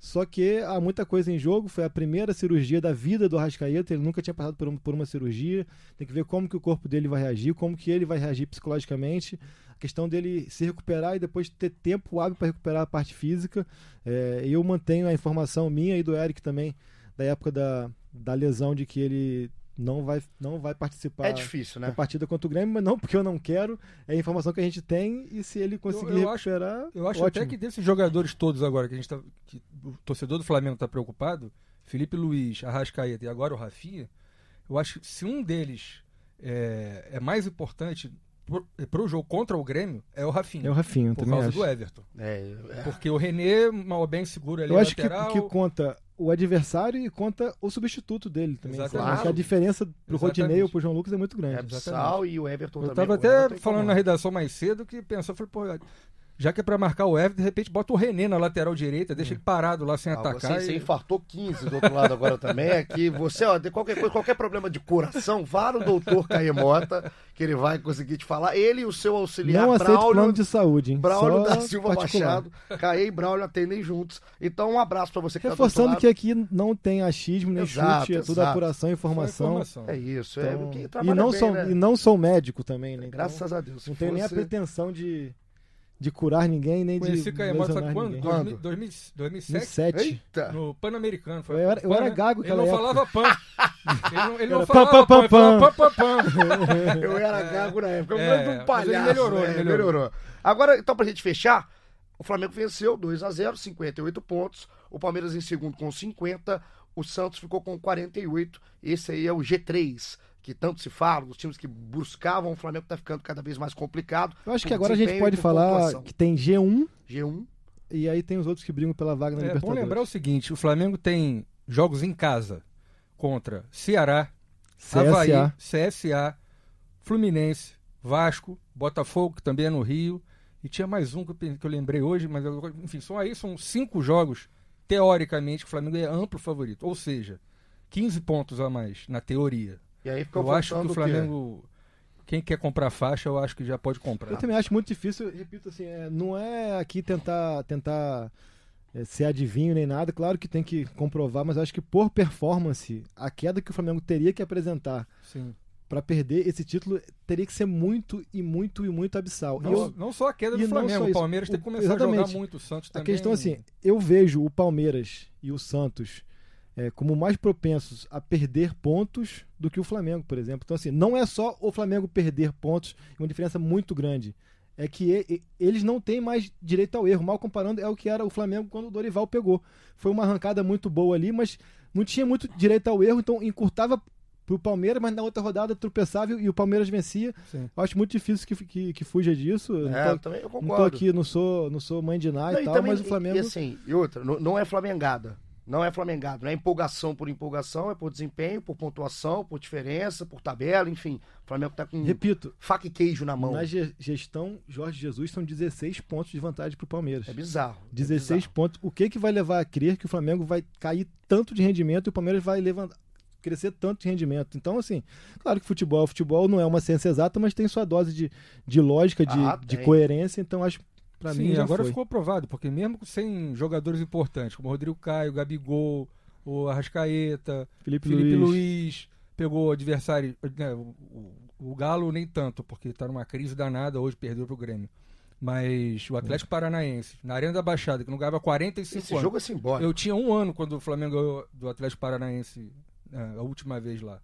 Só que há muita coisa em jogo, foi a primeira cirurgia da vida do Rascaeta, ele nunca tinha passado por, por uma cirurgia, tem que ver como que o corpo dele vai reagir, como que ele vai reagir psicologicamente, a questão dele se recuperar e depois ter tempo hábil para recuperar a parte física. É, eu mantenho a informação minha e do Eric também, da época da, da lesão, de que ele não vai, não vai participar é difícil, né? da partida contra o Grêmio, mas não porque eu não quero, é a informação que a gente tem e se ele conseguir eu, eu recuperar. Acho, eu acho ótimo. até que desses jogadores todos agora que a gente tá, que o torcedor do Flamengo está preocupado, Felipe Luiz, Arrascaeta e agora o Rafinha, eu acho que se um deles é, é mais importante para o jogo contra o Grêmio é o Rafinha. É o Rafinha, por também causa acho. do Everton. É, é. Porque o René, mal bem seguro ali Eu acho lateral. que, que conta o adversário e conta o substituto dele também. Exatamente. Que a diferença pro Exatamente. Rodinei ou pro João Lucas é muito grande. É Sal e o Everton Eu também. tava O até Everton falando na redação mais cedo que pensou, falei, pô, já que é pra marcar o Everton, de repente bota o René na lateral direita, deixa ele parado lá sem Ah, atacar. Você, você e- infartou 15 do outro lado agora também. Aqui, você, ó, de qualquer coisa, qualquer problema de coração, vá no doutor Caemota, que ele vai conseguir te falar. Ele e o seu auxiliar, Não aceito Braulio, plano de saúde, hein? Braulio Só da Silva particular. Machado, Caê e Braulio atendem juntos. Então, um abraço pra você que Reforçando tá que aqui não tem achismo nem Exato, chute, é tudo exato. apuração e informação. É isso, Então, é. E, não bem, sou, né? e não sou médico também, né? Então, Graças a Deus. Não tenho nem a fosse- pretensão de, de curar ninguém, nem Conheci de Caemota lesionar sabe quando? ninguém. Quando? 2000, 2000, 2007? 2007. Eita! No Pan-Americano. foi- Eu era- eu Pan, era gago Ele naquela não falava pan. Ele não, ele falava pan, ele pam, pam, pam. Eu era gago na época, eu É, era um mas ele palhaço. melhorou, né? ele melhorou. Agora, então, pra gente fechar, o Flamengo venceu 2 a 0 58 pontos. O Palmeiras em segundo com 50. O Santos ficou com 48. Esse aí é o G3, que tanto se fala, dos times que buscavam. O Flamengo tá ficando cada vez mais complicado. Eu acho que agora a gente pode falar pontuação. que tem G1 G1. e aí tem os outros que brigam pela vaga na É bom Libertadores. lembrar o seguinte: o Flamengo tem jogos em casa contra Ceará, CSA. Havaí, CSA, Fluminense, Vasco, Botafogo, que também é no Rio. E tinha mais um que eu, pe- que eu lembrei hoje, mas eu- enfim, são aí são cinco jogos, teoricamente, que o Flamengo é amplo favorito. Ou seja, 15 pontos a mais, na teoria. E aí fica Eu acho que o? Flamengo. Quem quer comprar faixa, eu acho que já pode comprar. Eu também acho muito difícil, repito assim, é, não é aqui tentar tentar é, ser adivinho nem nada, claro que tem que comprovar, mas eu acho que por performance, a queda que o Flamengo teria que apresentar Sim. pra perder esse título teria que ser muito e muito e muito abissal. Não, eu- não só a queda do Flamengo, o Palmeiras tem que começar a jogar muito, o Santos A também. questão assim, eu vejo o Palmeiras e o Santos é, como mais propensos a perder pontos do que o Flamengo, por exemplo. Então, assim, não é só o Flamengo perder pontos, é uma diferença muito grande. É que eles não têm mais direito ao erro. Mal comparando, é o que era o Flamengo quando o Dorival pegou. Foi uma arrancada muito boa ali, mas não tinha muito direito ao erro, então encurtava pro Palmeiras, mas na outra rodada tropeçava e o Palmeiras vencia. Sim. Eu acho muito difícil que, que, que fuja disso. Eu não É, tô- eu também eu não tô concordo. aqui, não sou, não sou mãe de e e tal, também- mas o Flamengo. E, assim, e outra, não, não é flamengada. Não é flamengado. Não é empolgação por empolgação, é por desempenho, por pontuação, por diferença, por tabela, enfim. O Flamengo tá com Repito, faca e queijo na mão. na ge- gestão Jorge Jesus são 16 pontos de vantagem pro Palmeiras. É bizarro. é 16 bizarro. pontos. O que que vai levar a crer que o Flamengo vai cair tanto de rendimento e o Palmeiras vai levantar crescer tanto de rendimento. Então, assim, claro que futebol, futebol não é uma ciência exata, mas tem sua dose de, de lógica, de, Ah, de coerência, então acho pra Sim, mim já agora foi. ficou provado, porque mesmo sem jogadores importantes, como Rodrigo Caio, Gabigol, o Arrascaeta, Felipe, Felipe Luiz, Luiz, pegou adversário. né, o, o- o Galo nem tanto, porque tá numa crise danada, hoje perdeu pro Grêmio. Mas o Atlético Paranaense, na Arena da Baixada, que não ganhava 45 Esse anos. jogo é simbólico. Eu tinha um ano quando o Flamengo ganhou do Atlético Paranaense né, a última vez lá.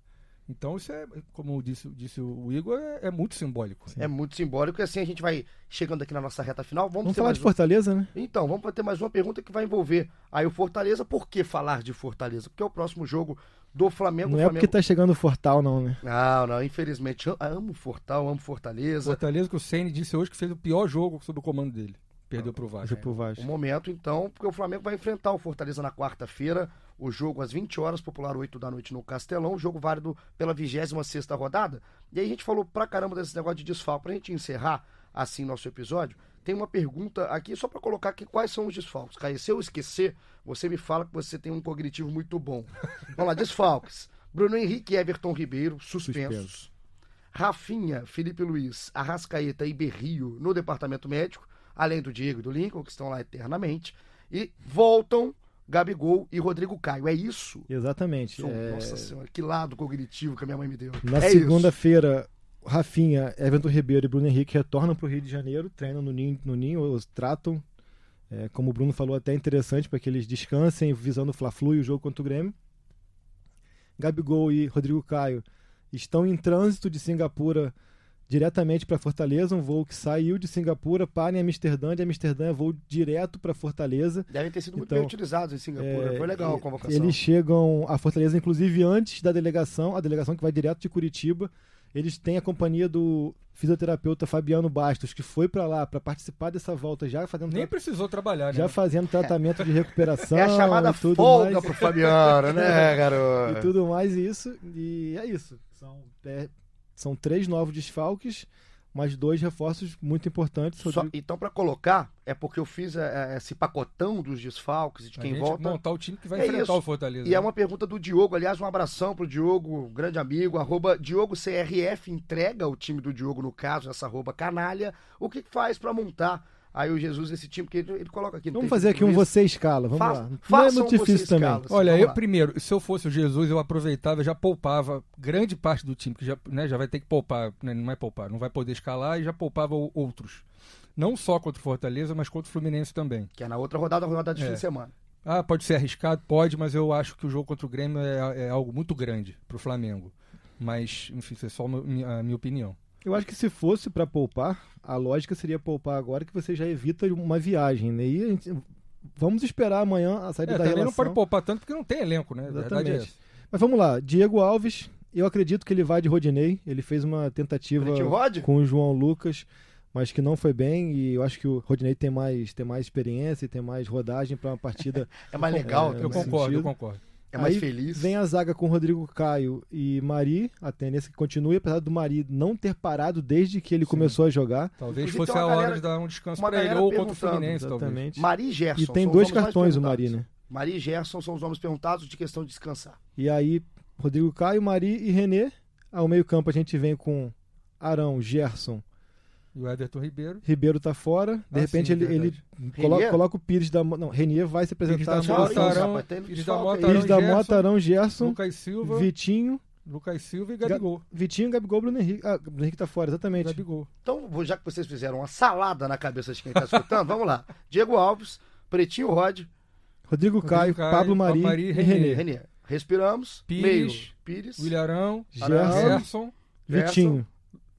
Então isso é, como disse, disse o Igor, é, é muito simbólico. É muito simbólico e assim a gente vai chegando aqui na nossa reta final. Vamos, Vamos falar de um- Fortaleza, né? Então, vamos ter mais uma pergunta que vai envolver aí o Fortaleza. Por que falar de Fortaleza? Porque é o próximo jogo do Flamengo. Não o é Flamengo... porque tá chegando o Fortal, não, né? Não, não, infelizmente. Eu amo Fortal, amo Fortaleza. Fortaleza que o Ceni disse hoje que fez o pior jogo sob o comando dele. Perdeu pro Vasco. Hoje pro Vasco. O momento, então, porque o Flamengo vai enfrentar o Fortaleza na quarta-feira, o jogo às 20 horas, popular 8 da noite no Castelão, jogo válido pela 26 rodada. E aí a gente falou pra caramba desse negócio de desfalque. Pra gente encerrar assim nosso episódio, tem uma pergunta aqui só pra colocar aqui quais são os desfalques. Caio, se eu esquecer, você me fala que você tem um cognitivo muito bom. Vamos lá, desfalques. Bruno Henrique e Everton Ribeiro, suspensos. Suspensos. Rafinha, Felipe Luiz, Arrascaeta e Berrio no departamento médico, além do Diego e do Lincoln, que estão lá eternamente. E voltam Gabigol e Rodrigo Caio. É isso? Exatamente. É, Nossa senhora, que lado cognitivo que a minha mãe me deu. Na é segunda-feira, Rafinha, Everton Ribeiro e Bruno Henrique retornam para o Rio de Janeiro, treinam no Ninho, no ninho os tratam, é, como o Bruno falou, até interessante para que eles descansem visando o Fla-Flu e o jogo contra o Grêmio. Gabigol e Rodrigo Caio estão em trânsito de Singapura diretamente para Fortaleza, um voo que saiu de Singapura, para em Amsterdã, de Amsterdã é voo direto para Fortaleza. Devem ter sido muito Então, bem utilizados em Singapura. É, Foi legal a e- convocação. Eles chegam a Fortaleza, inclusive, antes da delegação, a delegação que vai direto de Curitiba. Eles têm a companhia do fisioterapeuta Fabiano Bastos, que foi para lá para participar dessa volta, já fazendo, Nem tra- precisou trabalhar, né? já fazendo tratamento de recuperação. É a chamada e tudo folga mais, pro Fabiano, né, e garoto? tudo mais isso. E é isso. São, é, são três novos desfalques, mas dois reforços muito importantes. Só- então, pra colocar, é porque eu fiz é, é, esse pacotão dos desfalques e de quem volta. montar o time que vai É enfrentar isso. o Fortaleza. E é né? uma pergunta do Diogo, aliás, um abração pro Diogo, grande amigo, arroba Diogo CRF, entrega o time do Diogo, no caso, essa arroba canalha, o que faz pra montar aí o Jesus esse time, porque ele, ele coloca aqui. não Vamos fazer aqui um Luiz. você escala, vamos Fa- lá. Não é muito difícil também. escala. Olha, eu lá. primeiro, se eu fosse o Jesus, eu aproveitava, já poupava grande parte do time, que já, né, já vai ter que poupar, né, não é poupar, não vai poder escalar e já poupava o- outros. Não só contra o Fortaleza, mas contra o Fluminense também. Que é na outra rodada, rodada de É. fim de semana. Ah, pode ser arriscado? Pode, mas eu acho que o jogo contra o Grêmio é, é algo muito grande pro Flamengo. Mas, enfim, isso é só a minha opinião. Eu acho que se fosse pra poupar, a lógica seria poupar agora que você já evita uma viagem, né? E a gente- vamos esperar amanhã a saída É, da também relação. não pode poupar tanto porque não tem elenco, né? É Exatamente. essa. Mas vamos lá, Diego Alves, eu acredito que ele vai de Rodinei. Ele fez uma tentativa com o João Lucas, mas que não foi bem. E eu acho que o Rodinei tem mais, tem mais experiência e tem mais rodagem para uma partida. É mais legal, É, Eu concordo, eu sentido. concordo. É mais Aí feliz. Vem a zaga com Rodrigo Caio e Mari, a tendência que continue, apesar do Mari não ter parado desde que ele Sim. começou a jogar. Talvez Inclusive, fosse a hora de dar um descanso uma pra ele ou contra o Fluminense, talvez. Exatamente. Mari e Gerson. E tem dois cartões o. Mari, né? Mari e Gerson são os nomes perguntados de questão de descansar. E aí, Rodrigo Caio, Mari e René Ao meio-campo a gente vem com Arão, Gerson, E o Everton Ribeiro. Ribeiro tá fora. De Ah, repente sim, ele, ele coloca, coloca o Pires da Não, Renier vai se Pires apresentar. da só- Mota, Arão, Pires da Mota, aí. Pires da Arão, Mota, Arão, Gerson, Lucas Silva, Vitinho, Lucas Silva e Gabigol. Vitinho, Gabigol, Bruno Henrique. Ah, Bruno Henrique tá fora, exatamente. Gabigol. Então, já que vocês fizeram uma salada na cabeça de quem tá escutando, vamos lá. Diego Alves, Pretinho Rod, Rodrigo, Caio, Caio, Pablo Mari, Mari, e Renier. Renê. Respiramos. Pires, Meio. Pires. William Arão, Gerson, Gerson, Vitinho.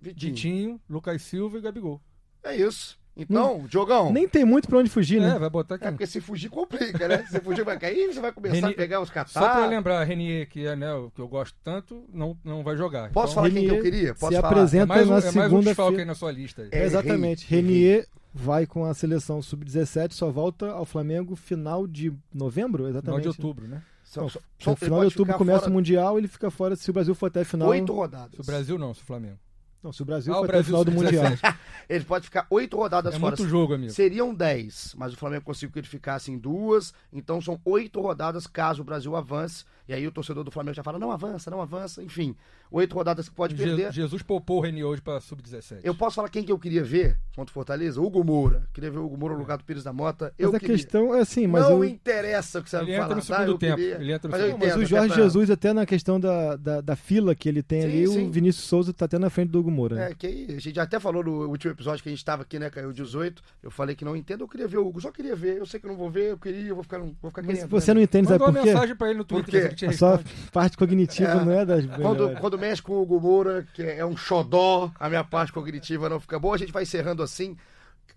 Vitinho. Vitinho, Lucas Silva e Gabigol. É isso. Então, Diogão. Nem tem muito pra onde fugir, né? É, vai botar aqui. É porque se fugir complica, né? Se fugir vai cair, você vai começar Reni- a pegar os Só pra catar. lembrar, Renier, que é né, o que eu gosto tanto, não, não vai jogar. Posso Então, falar quem que eu Renier queria? Posso se falar? apresenta é mais um, na é mais um desfalque aí na sua lista. É, Exatamente. errei, Renier vai com a seleção sub-17, só volta ao Flamengo final de novembro, Final exatamente. de outubro, né? São- Não, são- no final de outubro começa fora o Mundial, ele fica fora se o Brasil for até a final. Oito rodadas. Se o Brasil não, se o Flamengo. Não, se o Brasil Ah, for o até a Brasil final do Mundial. sub-17. Ele pode ficar oito rodadas É fora. muito jogo, amigo. Seriam 10, mas o Flamengo conseguiu que ele ficasse em duas, então são oito rodadas caso o Brasil avance. E aí o torcedor do Flamengo já fala: não avança, não avança. Enfim, oito rodadas que pode Je- perder. Jesus poupou o Renier hoje pra sub-17. Eu posso falar quem que eu queria ver contra o Fortaleza? Hugo Moura. Queria ver o Hugo Moura no lugar do Pires da Mota. Eu Mas a queria. questão é assim, mas, não eu- interessa o que você Ele vai entra falar. no tá? Eu tempo, queria- ele entra no mas segundo mas entendo, o Jorge pra- Jesus, até na questão da, da, da fila que ele tem Sim, ali, sim. o Vinícius Souza tá até na frente do Hugo Moura. né? É, que aí, a gente até falou no último episódio que a gente tava aqui, né, Caiu 18. Eu falei que não entendo, eu queria ver o Hugo, só queria ver. Eu sei que eu não vou ver, eu queria, eu vou ficar, vou ficar Mas querendo. você né? não entende, sabe Mandou uma por quê? mensagem pra ele no Twitter, Ele te A sua responde. parte cognitiva É. não é das Quando, quando mexe com o Hugo Moura, que é um xodó, a minha parte cognitiva não fica boa, a gente vai encerrando assim.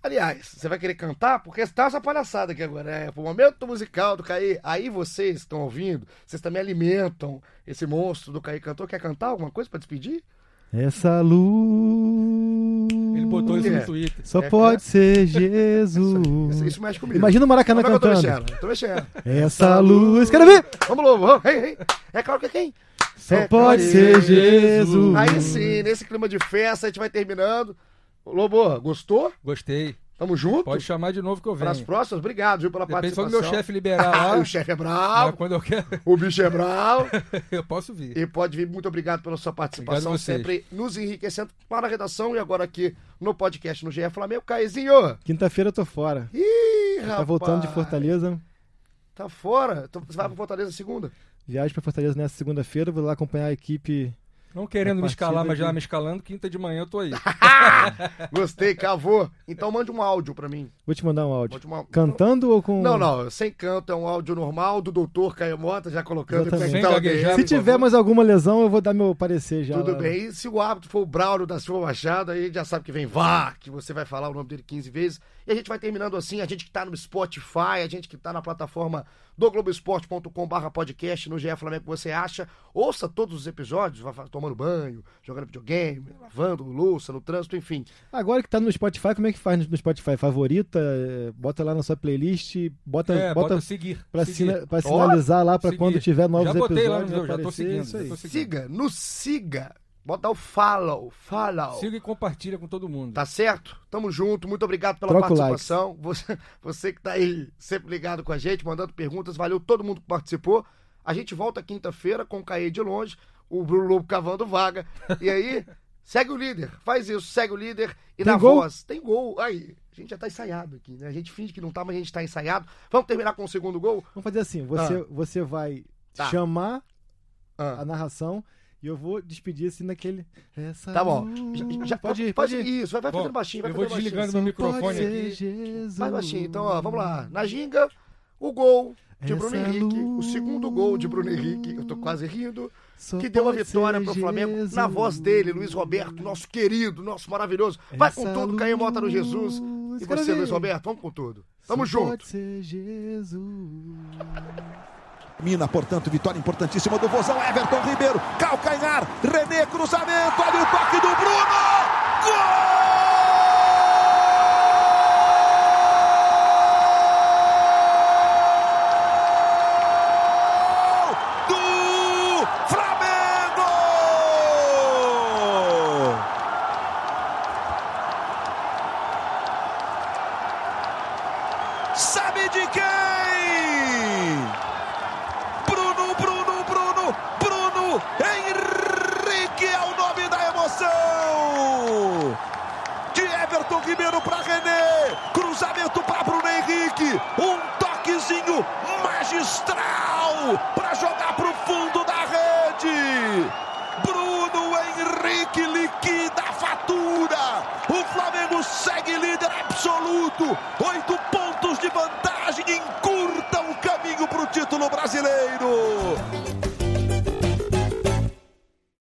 Aliás, você vai querer cantar? Porque tá essa palhaçada aqui agora. É o momento musical do Caí. Aí vocês estão ouvindo, vocês também alimentam esse monstro do Caí Cantor. Quer cantar alguma coisa pra despedir? Essa luz. Isso É. no Twitter. Só É, pode é. ser Jesus. Isso, isso mexe comigo. Imagina o Maracanã Como é eu tô cantando. mexendo? Tô mexendo. Essa luz. Quero ver! Vamos, Lobo. vamos. Ei, ei. É claro que é quem? Só É, pode claro. ser Jesus. Aí sim, nesse clima de festa, a gente vai terminando. Lobo, gostou? Gostei. Tamo junto? Pode chamar de novo que eu Para as venho. próximas, obrigado, viu, pela Depende só participação. do meu chefe liberar lá. o chefe é mas bravo, quando eu quero, o bicho é bravo. eu posso vir. E pode vir, muito obrigado pela sua participação, sempre nos enriquecendo para a redação e agora aqui no podcast no GE Flamengo. Caizinho! Quinta-feira eu tô fora. Ih, rapaz! Tá voltando de Fortaleza. Tá fora? Você vai pra Fortaleza segunda? Viagem pra Fortaleza nessa segunda-feira. Vou lá acompanhar a equipe. Não querendo me escalar, mas já me escalando, quinta de manhã eu tô aí. Gostei, cavou. Então mande um áudio pra mim. Vou te mandar um áudio. Uma- Cantando ou com. Não, não, sem canto, é um áudio normal do doutor Caio Mota, já colocando tá Sem gaguejar, Se tiver mais alguma lesão, eu vou dar meu parecer já. Tudo lá. bem. E se o árbitro for o Braulio da Silva Machado, aí já sabe que vem vá, que você vai falar o nome dele 15 vezes. E a gente vai terminando assim, a gente que tá no Spotify, a gente que tá na plataforma do Globoesporte.com barra podcast, no GE Flamengo que você acha. Ouça todos os episódios, tomando banho, jogando videogame, lavando louça, no trânsito, enfim. Agora que tá no Spotify, como é que faz no- Spotify? Favorita? Bota lá na sua playlist, bota, É, bota, bota seguir. pra, seguir. sina- pra sinalizar lá pra seguir. quando tiver novos Já botei lá no episódios. meu, já tô aparecer, seguindo, isso aí. já tô seguindo. Siga, nos siga. Bota o follow, follow. Siga e compartilha com todo mundo. Tá certo? Tamo junto. Muito obrigado pela Troca participação. Você, você que tá aí sempre ligado com a gente, mandando perguntas. Valeu todo mundo que participou. A gente volta quinta-feira com o Caê de longe, o Bruno Lobo cavando vaga. E aí, segue o líder. Faz isso, segue o líder. E Tem na gol? voz, tem gol. Aí, a gente já tá ensaiado aqui, né? A gente finge que não tá, mas a gente tá ensaiado. Vamos terminar com o segundo gol? Vamos fazer assim: você, você vai Tá. chamar Ah. a narração e eu vou despedir assim naquele. Essa Tá bom. Já- já- pode ir, pode ir. Isso, vai, vai Bom, fazendo baixinho, vai eu vou fazendo baixinho. desligando meu Pode microfone ser aqui. Jesus. Faz baixinho. Então, ó, vamos lá. Na ginga, o gol de Essa Bruno Henrique. O segundo gol de Bruno Henrique. Eu tô quase rindo. que deu a vitória pro Flamengo na voz dele, Luiz Roberto, nosso querido, nosso maravilhoso. Vai com Essa tudo, Caio Mota no Jesus. E você. Luiz Roberto, vamos com tudo. Tamo Só junto. Pode ser Jesus. Mina, portanto, vitória importantíssima do Vozão. Everton Ribeiro, calcanhar, René, cruzamento, olha o toque do Bruno! Gol